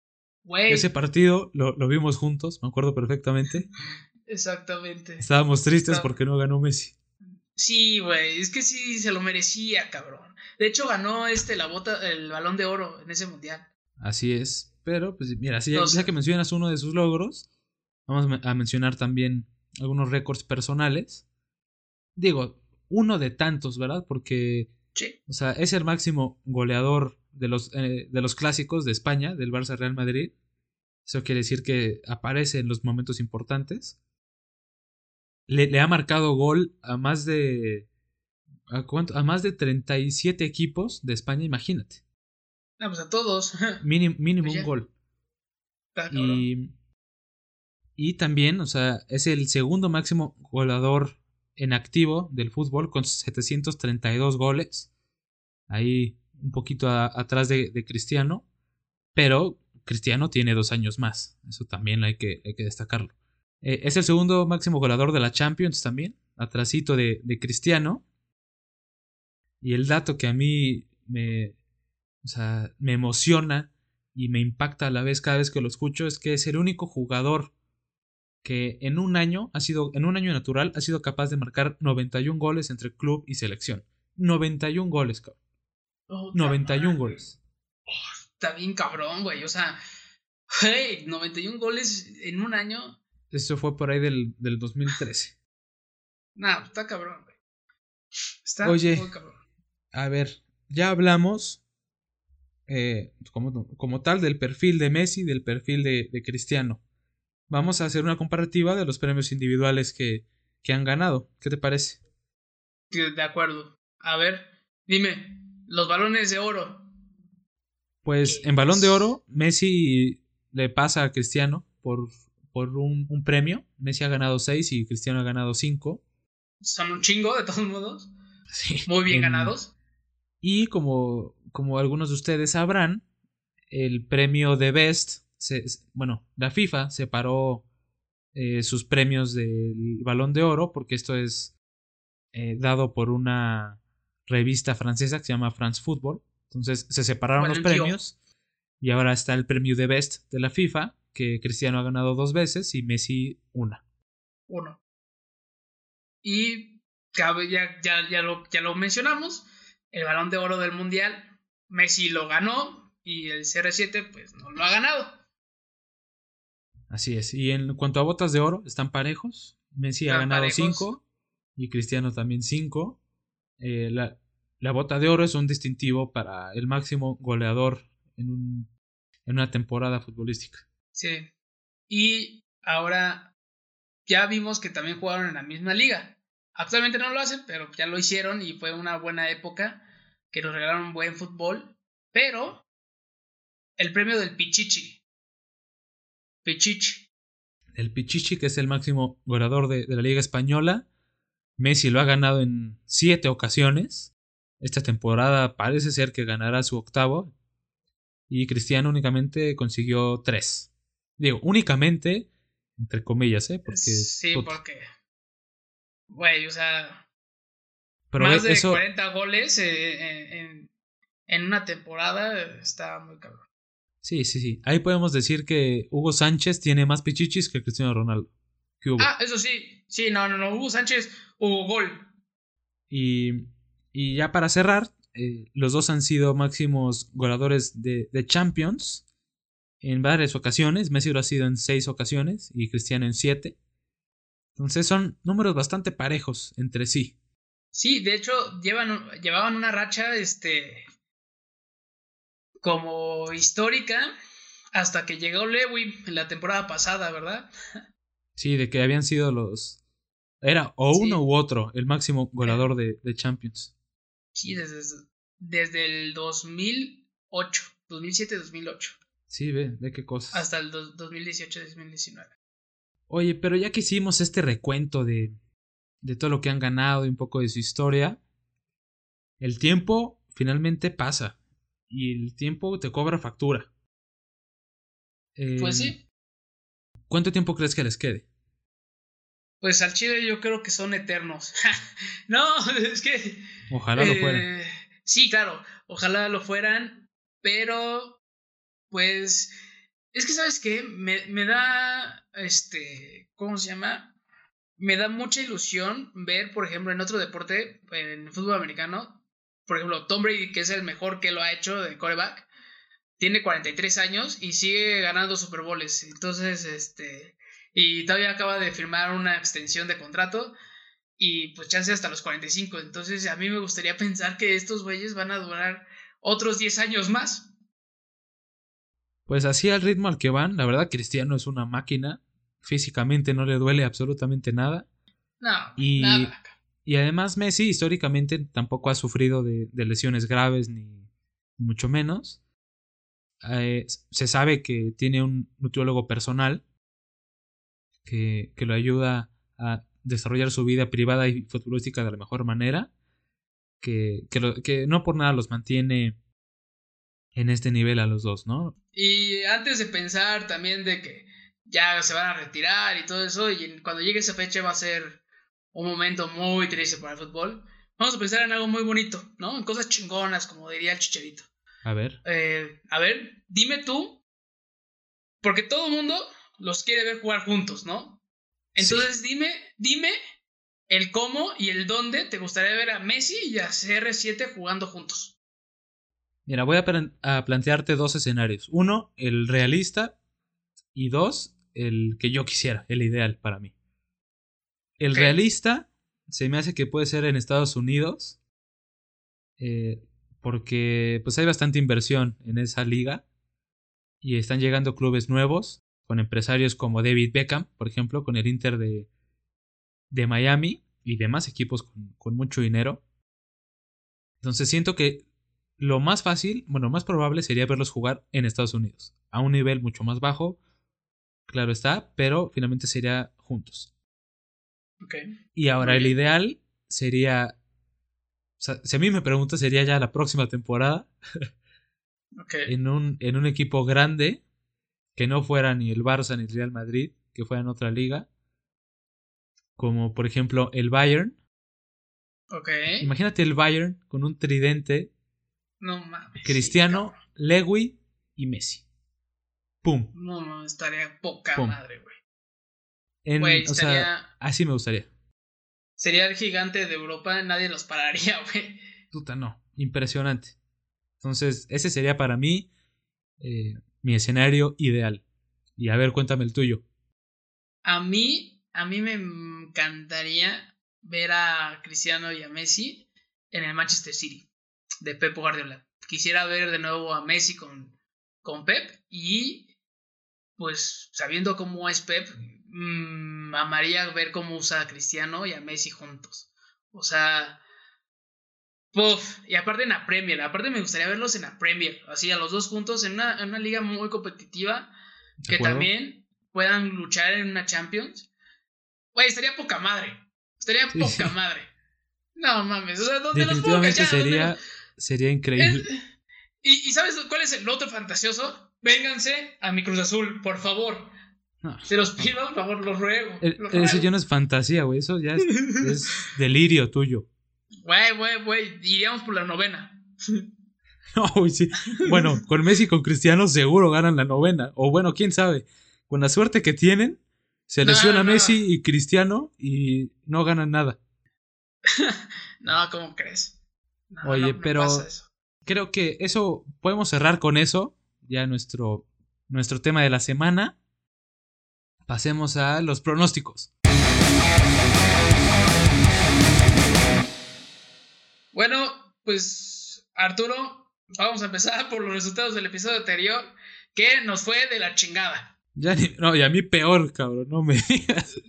güey. Ese partido lo, lo vimos juntos, me acuerdo perfectamente. [LAUGHS] Exactamente. Estábamos tristes porque no ganó Messi. Sí, güey, es que sí se lo merecía, cabrón. De hecho, ganó este la bota, el balón de oro en ese mundial. Así es. Pero, pues mira, si ya, que mencionas uno de sus logros, vamos a mencionar también algunos récords personales. Digo, uno de tantos, ¿verdad? Porque, sí. o sea, es el máximo goleador de los, eh, de los clásicos de España, del Barça Real Madrid. Eso quiere decir que aparece en los momentos importantes le, ha marcado gol a más de. ¿a, cuánto? a más de 37 equipos de España, imagínate. No, pues a todos. [LAUGHS] mínimo, mínimo pues un gol. Y, y también, o sea, es el segundo máximo goleador en activo del fútbol con 732 goles. Ahí un poquito atrás de, de, Cristiano. Pero Cristiano tiene dos años más. Eso también hay que, hay que destacarlo. Eh, es el segundo máximo goleador de la Champions también, atrasito de, de Cristiano. Y el dato que a mí me, o sea, me emociona y me impacta a la vez cada vez que lo escucho es que es el único jugador que en un año ha sido en un año natural ha sido capaz de marcar 91 goles entre club y selección. 91 goles, cabrón. 91 goles. está bien cabrón, güey. O sea, hey, 91 goles en un año. Eso fue por ahí del, del 2013. Nah, está cabrón, güey. Está Oye, cabrón. A ver, ya hablamos eh, como, como, tal del perfil de Messi, del perfil de, de, Cristiano. Vamos a hacer una comparativa de los premios individuales que, que han ganado. ¿Qué te parece? De acuerdo. A ver, dime, los balones de oro. Pues en balón de oro, Messi le pasa a Cristiano por, por un, un premio. Messi ha ganado seis y Cristiano ha ganado cinco. Son un chingo, de todos modos. [LAUGHS] Sí. Muy bien ganados. Y como, como algunos de ustedes sabrán, el premio de Best, bueno, la FIFA separó eh, sus premios del balón de oro porque esto es eh, dado por una revista francesa que se llama France Football. Entonces se separaron los premios y ahora está el premio de Best de la FIFA, que Cristiano ha ganado dos veces y Messi una. Uno. Y ya, ya, ya, lo, ya lo mencionamos, el balón de oro del mundial, Messi lo ganó y el CR7 pues no lo ha ganado. Así es. Y en cuanto a botas de oro, están parejos. Messi ha ganado 5 y Cristiano también 5. Eh, la, la, bota de oro es un distintivo para el máximo goleador en, un, en una temporada futbolística. Sí. Y ahora ya vimos que también jugaron en la misma liga. Actualmente no lo hacen, pero ya lo hicieron y fue una buena época que nos regalaron buen fútbol. Pero el premio del Pichichi. Pichichi. El Pichichi, que es el máximo goleador de, la Liga Española. Messi lo ha ganado en siete ocasiones. Esta temporada parece ser que ganará su octavo. Y Cristiano únicamente consiguió tres. Digo, únicamente, entre comillas, ¿eh? Porque, sí, porque güey, o sea, más de 40 goles eh, en, en, una temporada está muy cabrón. Sí, sí, sí. Ahí podemos decir que Hugo Sánchez tiene más pichichis que Cristiano Ronaldo. Ah, eso sí. Sí, no, no, no. Hugo Sánchez, Hugo Gol. Y, y ya para cerrar, eh, los dos han sido máximos goleadores de, de, Champions en varias ocasiones. Messi lo ha sido en seis ocasiones y Cristiano en siete. Entonces son números bastante parejos entre sí. Sí, de hecho, llevan, llevaban una racha, este, como histórica, hasta que llegó Lewy en la temporada pasada, ¿verdad? Sí, de que habían sido los... Era o uno u otro, el máximo goleador de, de Champions. Sí, desde, desde el 2008, 2007-2008. Sí, ve, ve qué cosas. Hasta el 2018-2019. Oye, pero ya que hicimos este recuento de, de todo lo que han ganado y un poco de su historia, el tiempo finalmente pasa y el tiempo te cobra factura. pues sí. Em, ¿Cuánto tiempo crees que les quede? Pues al Chile yo creo que son eternos. [LAUGHS] no, [LAUGHS] es que... Ojalá lo fueran. Eh, sí, claro, ojalá lo fueran, pero pues es que, ¿sabes qué? Me, me da, este, ¿cómo se llama? Me da mucha ilusión ver, por ejemplo, en otro deporte, en el fútbol americano, por ejemplo, Tom Brady, que es el mejor que lo ha hecho de coreback, tiene 43 años y sigue ganando Super Bowls. Entonces, este, y todavía acaba de firmar una extensión de contrato y pues chance hasta los 45. Entonces, a mí me gustaría [LAUGHS] pensar que estos güeyes van a durar otros 10 años más pues así al ritmo al que van, la verdad Cristiano es una máquina, físicamente no le duele absolutamente nada. No, y, y además Messi históricamente tampoco ha sufrido de, lesiones graves ni mucho menos. Eh, se sabe que tiene un nutriólogo personal que, que lo ayuda a desarrollar su vida privada y futbolística de la mejor manera. Que, que, que no por nada los mantiene en este nivel a los dos, ¿no? Y antes de pensar también de que ya se van a retirar y todo eso, y cuando llegue esa fecha va a ser un momento muy triste para el fútbol, vamos a pensar en algo muy bonito, ¿no? En cosas chingonas, como diría el chicharito. A ver. Eh, a ver, dime tú, porque todo el mundo los quiere ver jugar juntos, ¿no? Entonces dime, dime el cómo y el dónde te gustaría ver a Messi y a CR7 jugando juntos. Mira, voy a, plantearte dos escenarios. Uno, el realista. Y dos, el que yo quisiera, el ideal para mí. El realista se me hace que puede ser en Estados Unidos. Eh, porque pues hay bastante inversión en esa liga. Y están llegando clubes nuevos. Con empresarios como David Beckham, por ejemplo, con el Inter de, de Miami. Y demás equipos con, con mucho dinero. Entonces siento que lo más fácil, bueno, más probable sería verlos jugar en Estados Unidos, a un nivel mucho más bajo, claro está, pero finalmente sería juntos. Y ahora el ideal sería, o sea, si a mí me preguntas, sería ya la próxima temporada. [LAUGHS] En, un, en un equipo grande, que no fuera ni el Barça ni el Real Madrid, que fuera en otra liga, como por ejemplo el Bayern. Imagínate el Bayern con un tridente no mames. Cristiano, Lewy y Messi. Pum. No, no, estaría poca madre, güey. o sea, así me gustaría. Sería el gigante de Europa, nadie los pararía, [LAUGHS] güey. Puta, no. Impresionante. Entonces, ese sería para mí eh, mi escenario ideal. Y a ver, cuéntame el tuyo. A mí, a mí me encantaría ver a Cristiano y a Messi en el Manchester City de Pep Guardiola. Quisiera ver de nuevo a Messi con, con Pep y pues sabiendo cómo es Pep, mmm, amaría ver cómo usa a Cristiano y a Messi juntos. O sea, puff, y aparte en la Premier, aparte me gustaría verlos en la Premier, así a los dos juntos en una, en una liga muy competitiva que también puedan luchar en una Champions. Güey, estaría poca madre. Estaría poca madre. No mames, o sea, ¿dónde Definitivamente sería Sería increíble. ¿Y, sabes cuál es el otro fantasioso? Vénganse a mi Cruz Azul, por favor. Se los pido, por favor, los ruego. eso ya no es fantasía, güey. Eso ya [LAUGHS] es, delirio tuyo. Güey, güey, güey. Iríamos por la novena. [LAUGHS] No, güey, sí. Bueno, con Messi y con Cristiano seguro ganan la novena. O bueno, quién sabe. Con la suerte que tienen, se lesiona Messi y Cristiano y no ganan nada. [LAUGHS] no, ¿cómo crees? Oye, pero creo que eso podemos cerrar con eso, ya nuestro, nuestro tema de la semana. Pasemos a los pronósticos. Bueno, pues Arturo, vamos a empezar por los resultados del episodio anterior, que nos fue de la chingada. Ya ni, no, y a mí peor, cabrón, no me digas.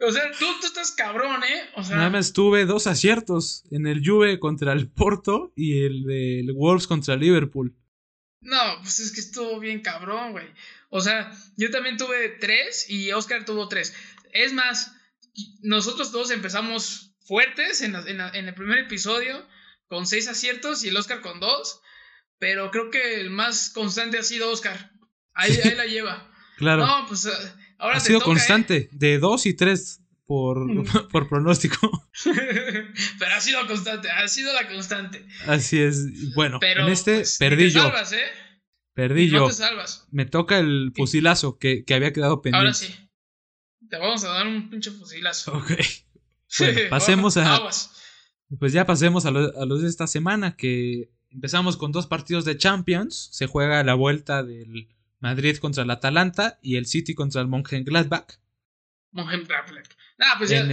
O sea, tú, tú estás cabrón, ¿eh? O sea, Nada más tuve dos aciertos en el Juve contra el Porto y el del Wolves contra Liverpool. No, pues es que estuvo bien cabrón, güey. O sea, yo también tuve tres y Oscar tuvo tres. Es más, nosotros todos empezamos fuertes en, en el primer episodio con seis aciertos y el Oscar con dos. Pero creo que el más constante ha sido Oscar. Ahí, ahí la lleva. Claro. No, pues eh, ahora ha sido constante, ¿eh? de dos y tres por, [LAUGHS] por pronóstico. [LAUGHS] Pero ha sido constante, ha sido la constante. Así es. Bueno, en este pues, perdí te yo. Salvas, ¿eh? Perdí no yo. Te salvas. Me toca el fusilazo que, que, había quedado pendiente. Ahora sí. Te vamos a dar un pinche fusilazo. Ok. [LAUGHS] Bueno, pasemos a. Pues ya pasemos a, lo, a los de esta semana que empezamos con dos partidos de Champions. Se juega la vuelta del Madrid contra el Atalanta y el City contra el Mönchengladbach. Mönchengladbach. Ah, pues ya,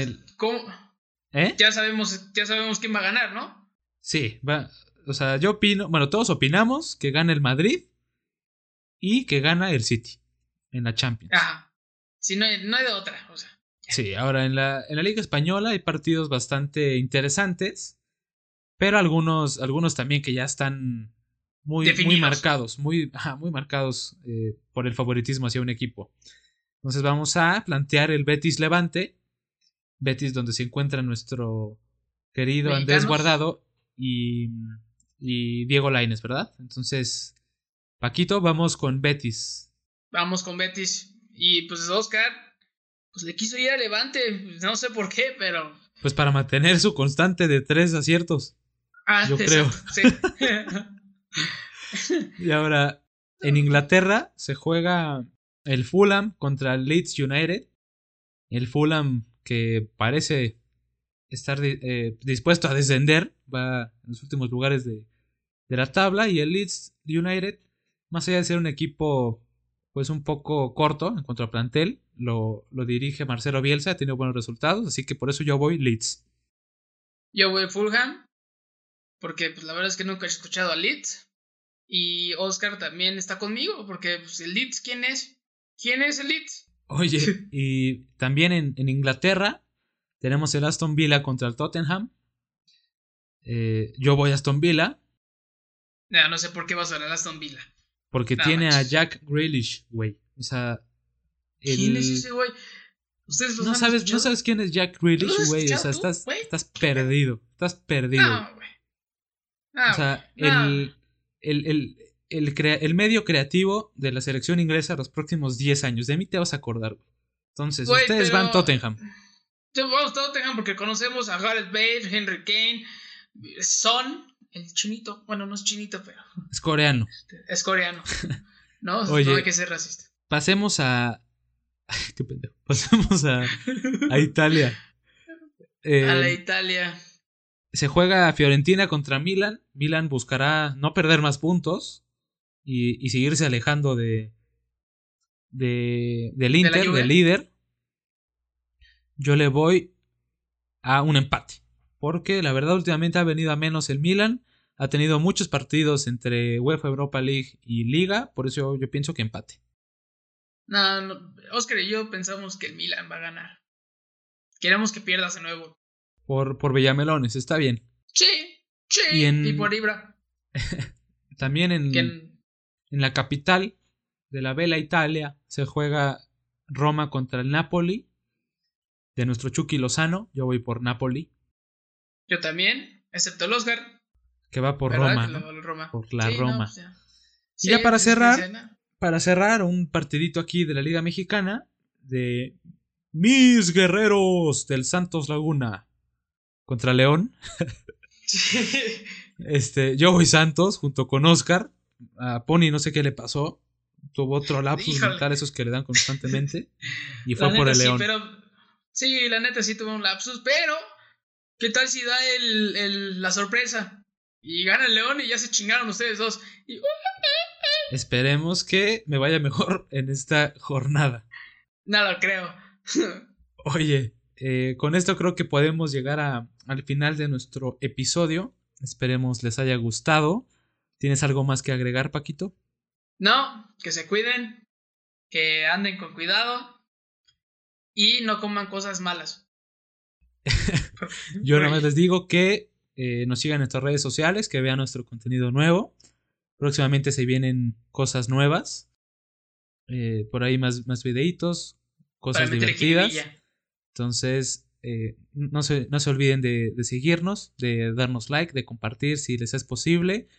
¿Eh? ya, sabemos, ya sabemos quién va a ganar, ¿no? Sí, va, o sea, yo opino, bueno, todos opinamos que gana el Madrid y que gana el City en la Champions. Ajá. Sí, no hay, no hay de otra, o sea. Sí, ahora en la, en la Liga Española hay partidos bastante interesantes, pero algunos, algunos también que ya están muy, muy marcados, muy, muy marcados eh, por el favoritismo hacia un equipo. Entonces vamos a plantear el Betis Levante, Betis donde se encuentra nuestro querido Andrés Guardado y, y Diego Laines, ¿verdad? Entonces, Paquito, vamos con Betis. Vamos con Betis. Y pues Oscar, pues le quiso ir a Levante, no sé por qué, pero Pues para mantener su constante de tres aciertos. Ah, yo [LAUGHS] creo. Sí. [LAUGHS] y ahora, en Inglaterra se juega el Fulham contra el Leeds United. El Fulham que parece estar eh, dispuesto a descender, va en los últimos lugares de, de la tabla. Y el Leeds United, más allá de ser un equipo pues un poco corto en cuanto a plantel, lo, lo dirige Marcelo Bielsa, ha tenido buenos resultados, así que por eso yo voy Leeds. Yo voy Fulham, porque pues, la verdad es que nunca he escuchado a Leeds. Y Oscar también está conmigo, porque pues, el Leeds, ¿quién es? ¿Quién es el Leeds? Oye, [LAUGHS] y también en, en, Inglaterra tenemos el Aston Villa contra el Tottenham. Eh, yo voy a Aston Villa. No, no sé por qué vas a el Aston Villa. Porque tiene a Jack Grealish, güey. O sea. ¿Quién es ese güey? ¿Ustedes no sabes, no sabes quién es Jack Grealish, güey. O sea, estás, estás perdido. Estás perdido. No, güey. o sea, el, el, el, el, el, medio creativo de la selección inglesa los próximos 10 años. De mí te vas a acordar, güey. Entonces, ustedes van Tottenham. Vamos Tottenham porque conocemos a Gareth Bale, Henry Kane, Son, el chinito. Bueno, no es chinito, pero. Es coreano. Es coreano. No, [LAUGHS] no hay que ser racista. Pasemos a. [LAUGHS] qué pendejo. Pasemos a, a Italia. a la eh, Italia. Se juega Fiorentina contra Milan. Milan buscará no perder más puntos y, y seguirse alejando de, de del Inter, del líder. Yo le voy a un empate. Porque la verdad últimamente ha venido a menos el Milan. Ha tenido muchos partidos entre UEFA Europa League y Liga. Por eso yo pienso que empate. No, no, Oscar y yo pensamos que el Milan va a ganar. Queremos que pierdas de nuevo. Por, por Bellamelones, está bien. Sí, sí. Y, por Ibra. [LAUGHS] también en, en la capital de la Vela Italia se juega Roma contra el Napoli. De nuestro Chucky Lozano. Yo voy por Napoli. Yo también, excepto el Oscar. Que va por Roma, Por la Roma. Pues y ya para cerrar, para cerrar, un partidito aquí de la Liga Mexicana de mis guerreros del Santos Laguna contra León. [LAUGHS] este, yo voy Santos junto con Oscar. A Pony no sé qué le pasó. Tuvo otro lapsus mental, esos que le dan constantemente. Y fue por el León. sí, la neta sí tuvo un lapsus, pero ¿qué tal si da el, la sorpresa? Y gana el León y ya se chingaron ustedes dos. Y, Esperemos que me vaya mejor [LAUGHS] en esta jornada. No lo creo. [LAUGHS] Oye, eh, con esto creo que podemos llegar a, al final de nuestro episodio. Esperemos les haya gustado. ¿Tienes algo más que agregar, Paquito? No, que se cuiden, que anden con cuidado y no coman cosas malas. [LAUGHS] Yo nada más les digo que eh, nos sigan en nuestras redes sociales, que vean nuestro contenido nuevo. Próximamente se vienen cosas nuevas. Eh, por ahí más, más videitos, cosas divertidas. Entonces, eh, no, se, no se olviden de, de, seguirnos, de darnos like, de compartir si les es posible.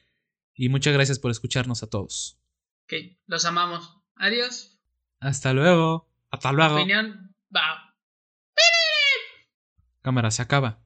Y muchas gracias por escucharnos a todos. Ok, los amamos. Adiós. Hasta luego. Hasta luego. Opinión. Va. Cámara, se acaba.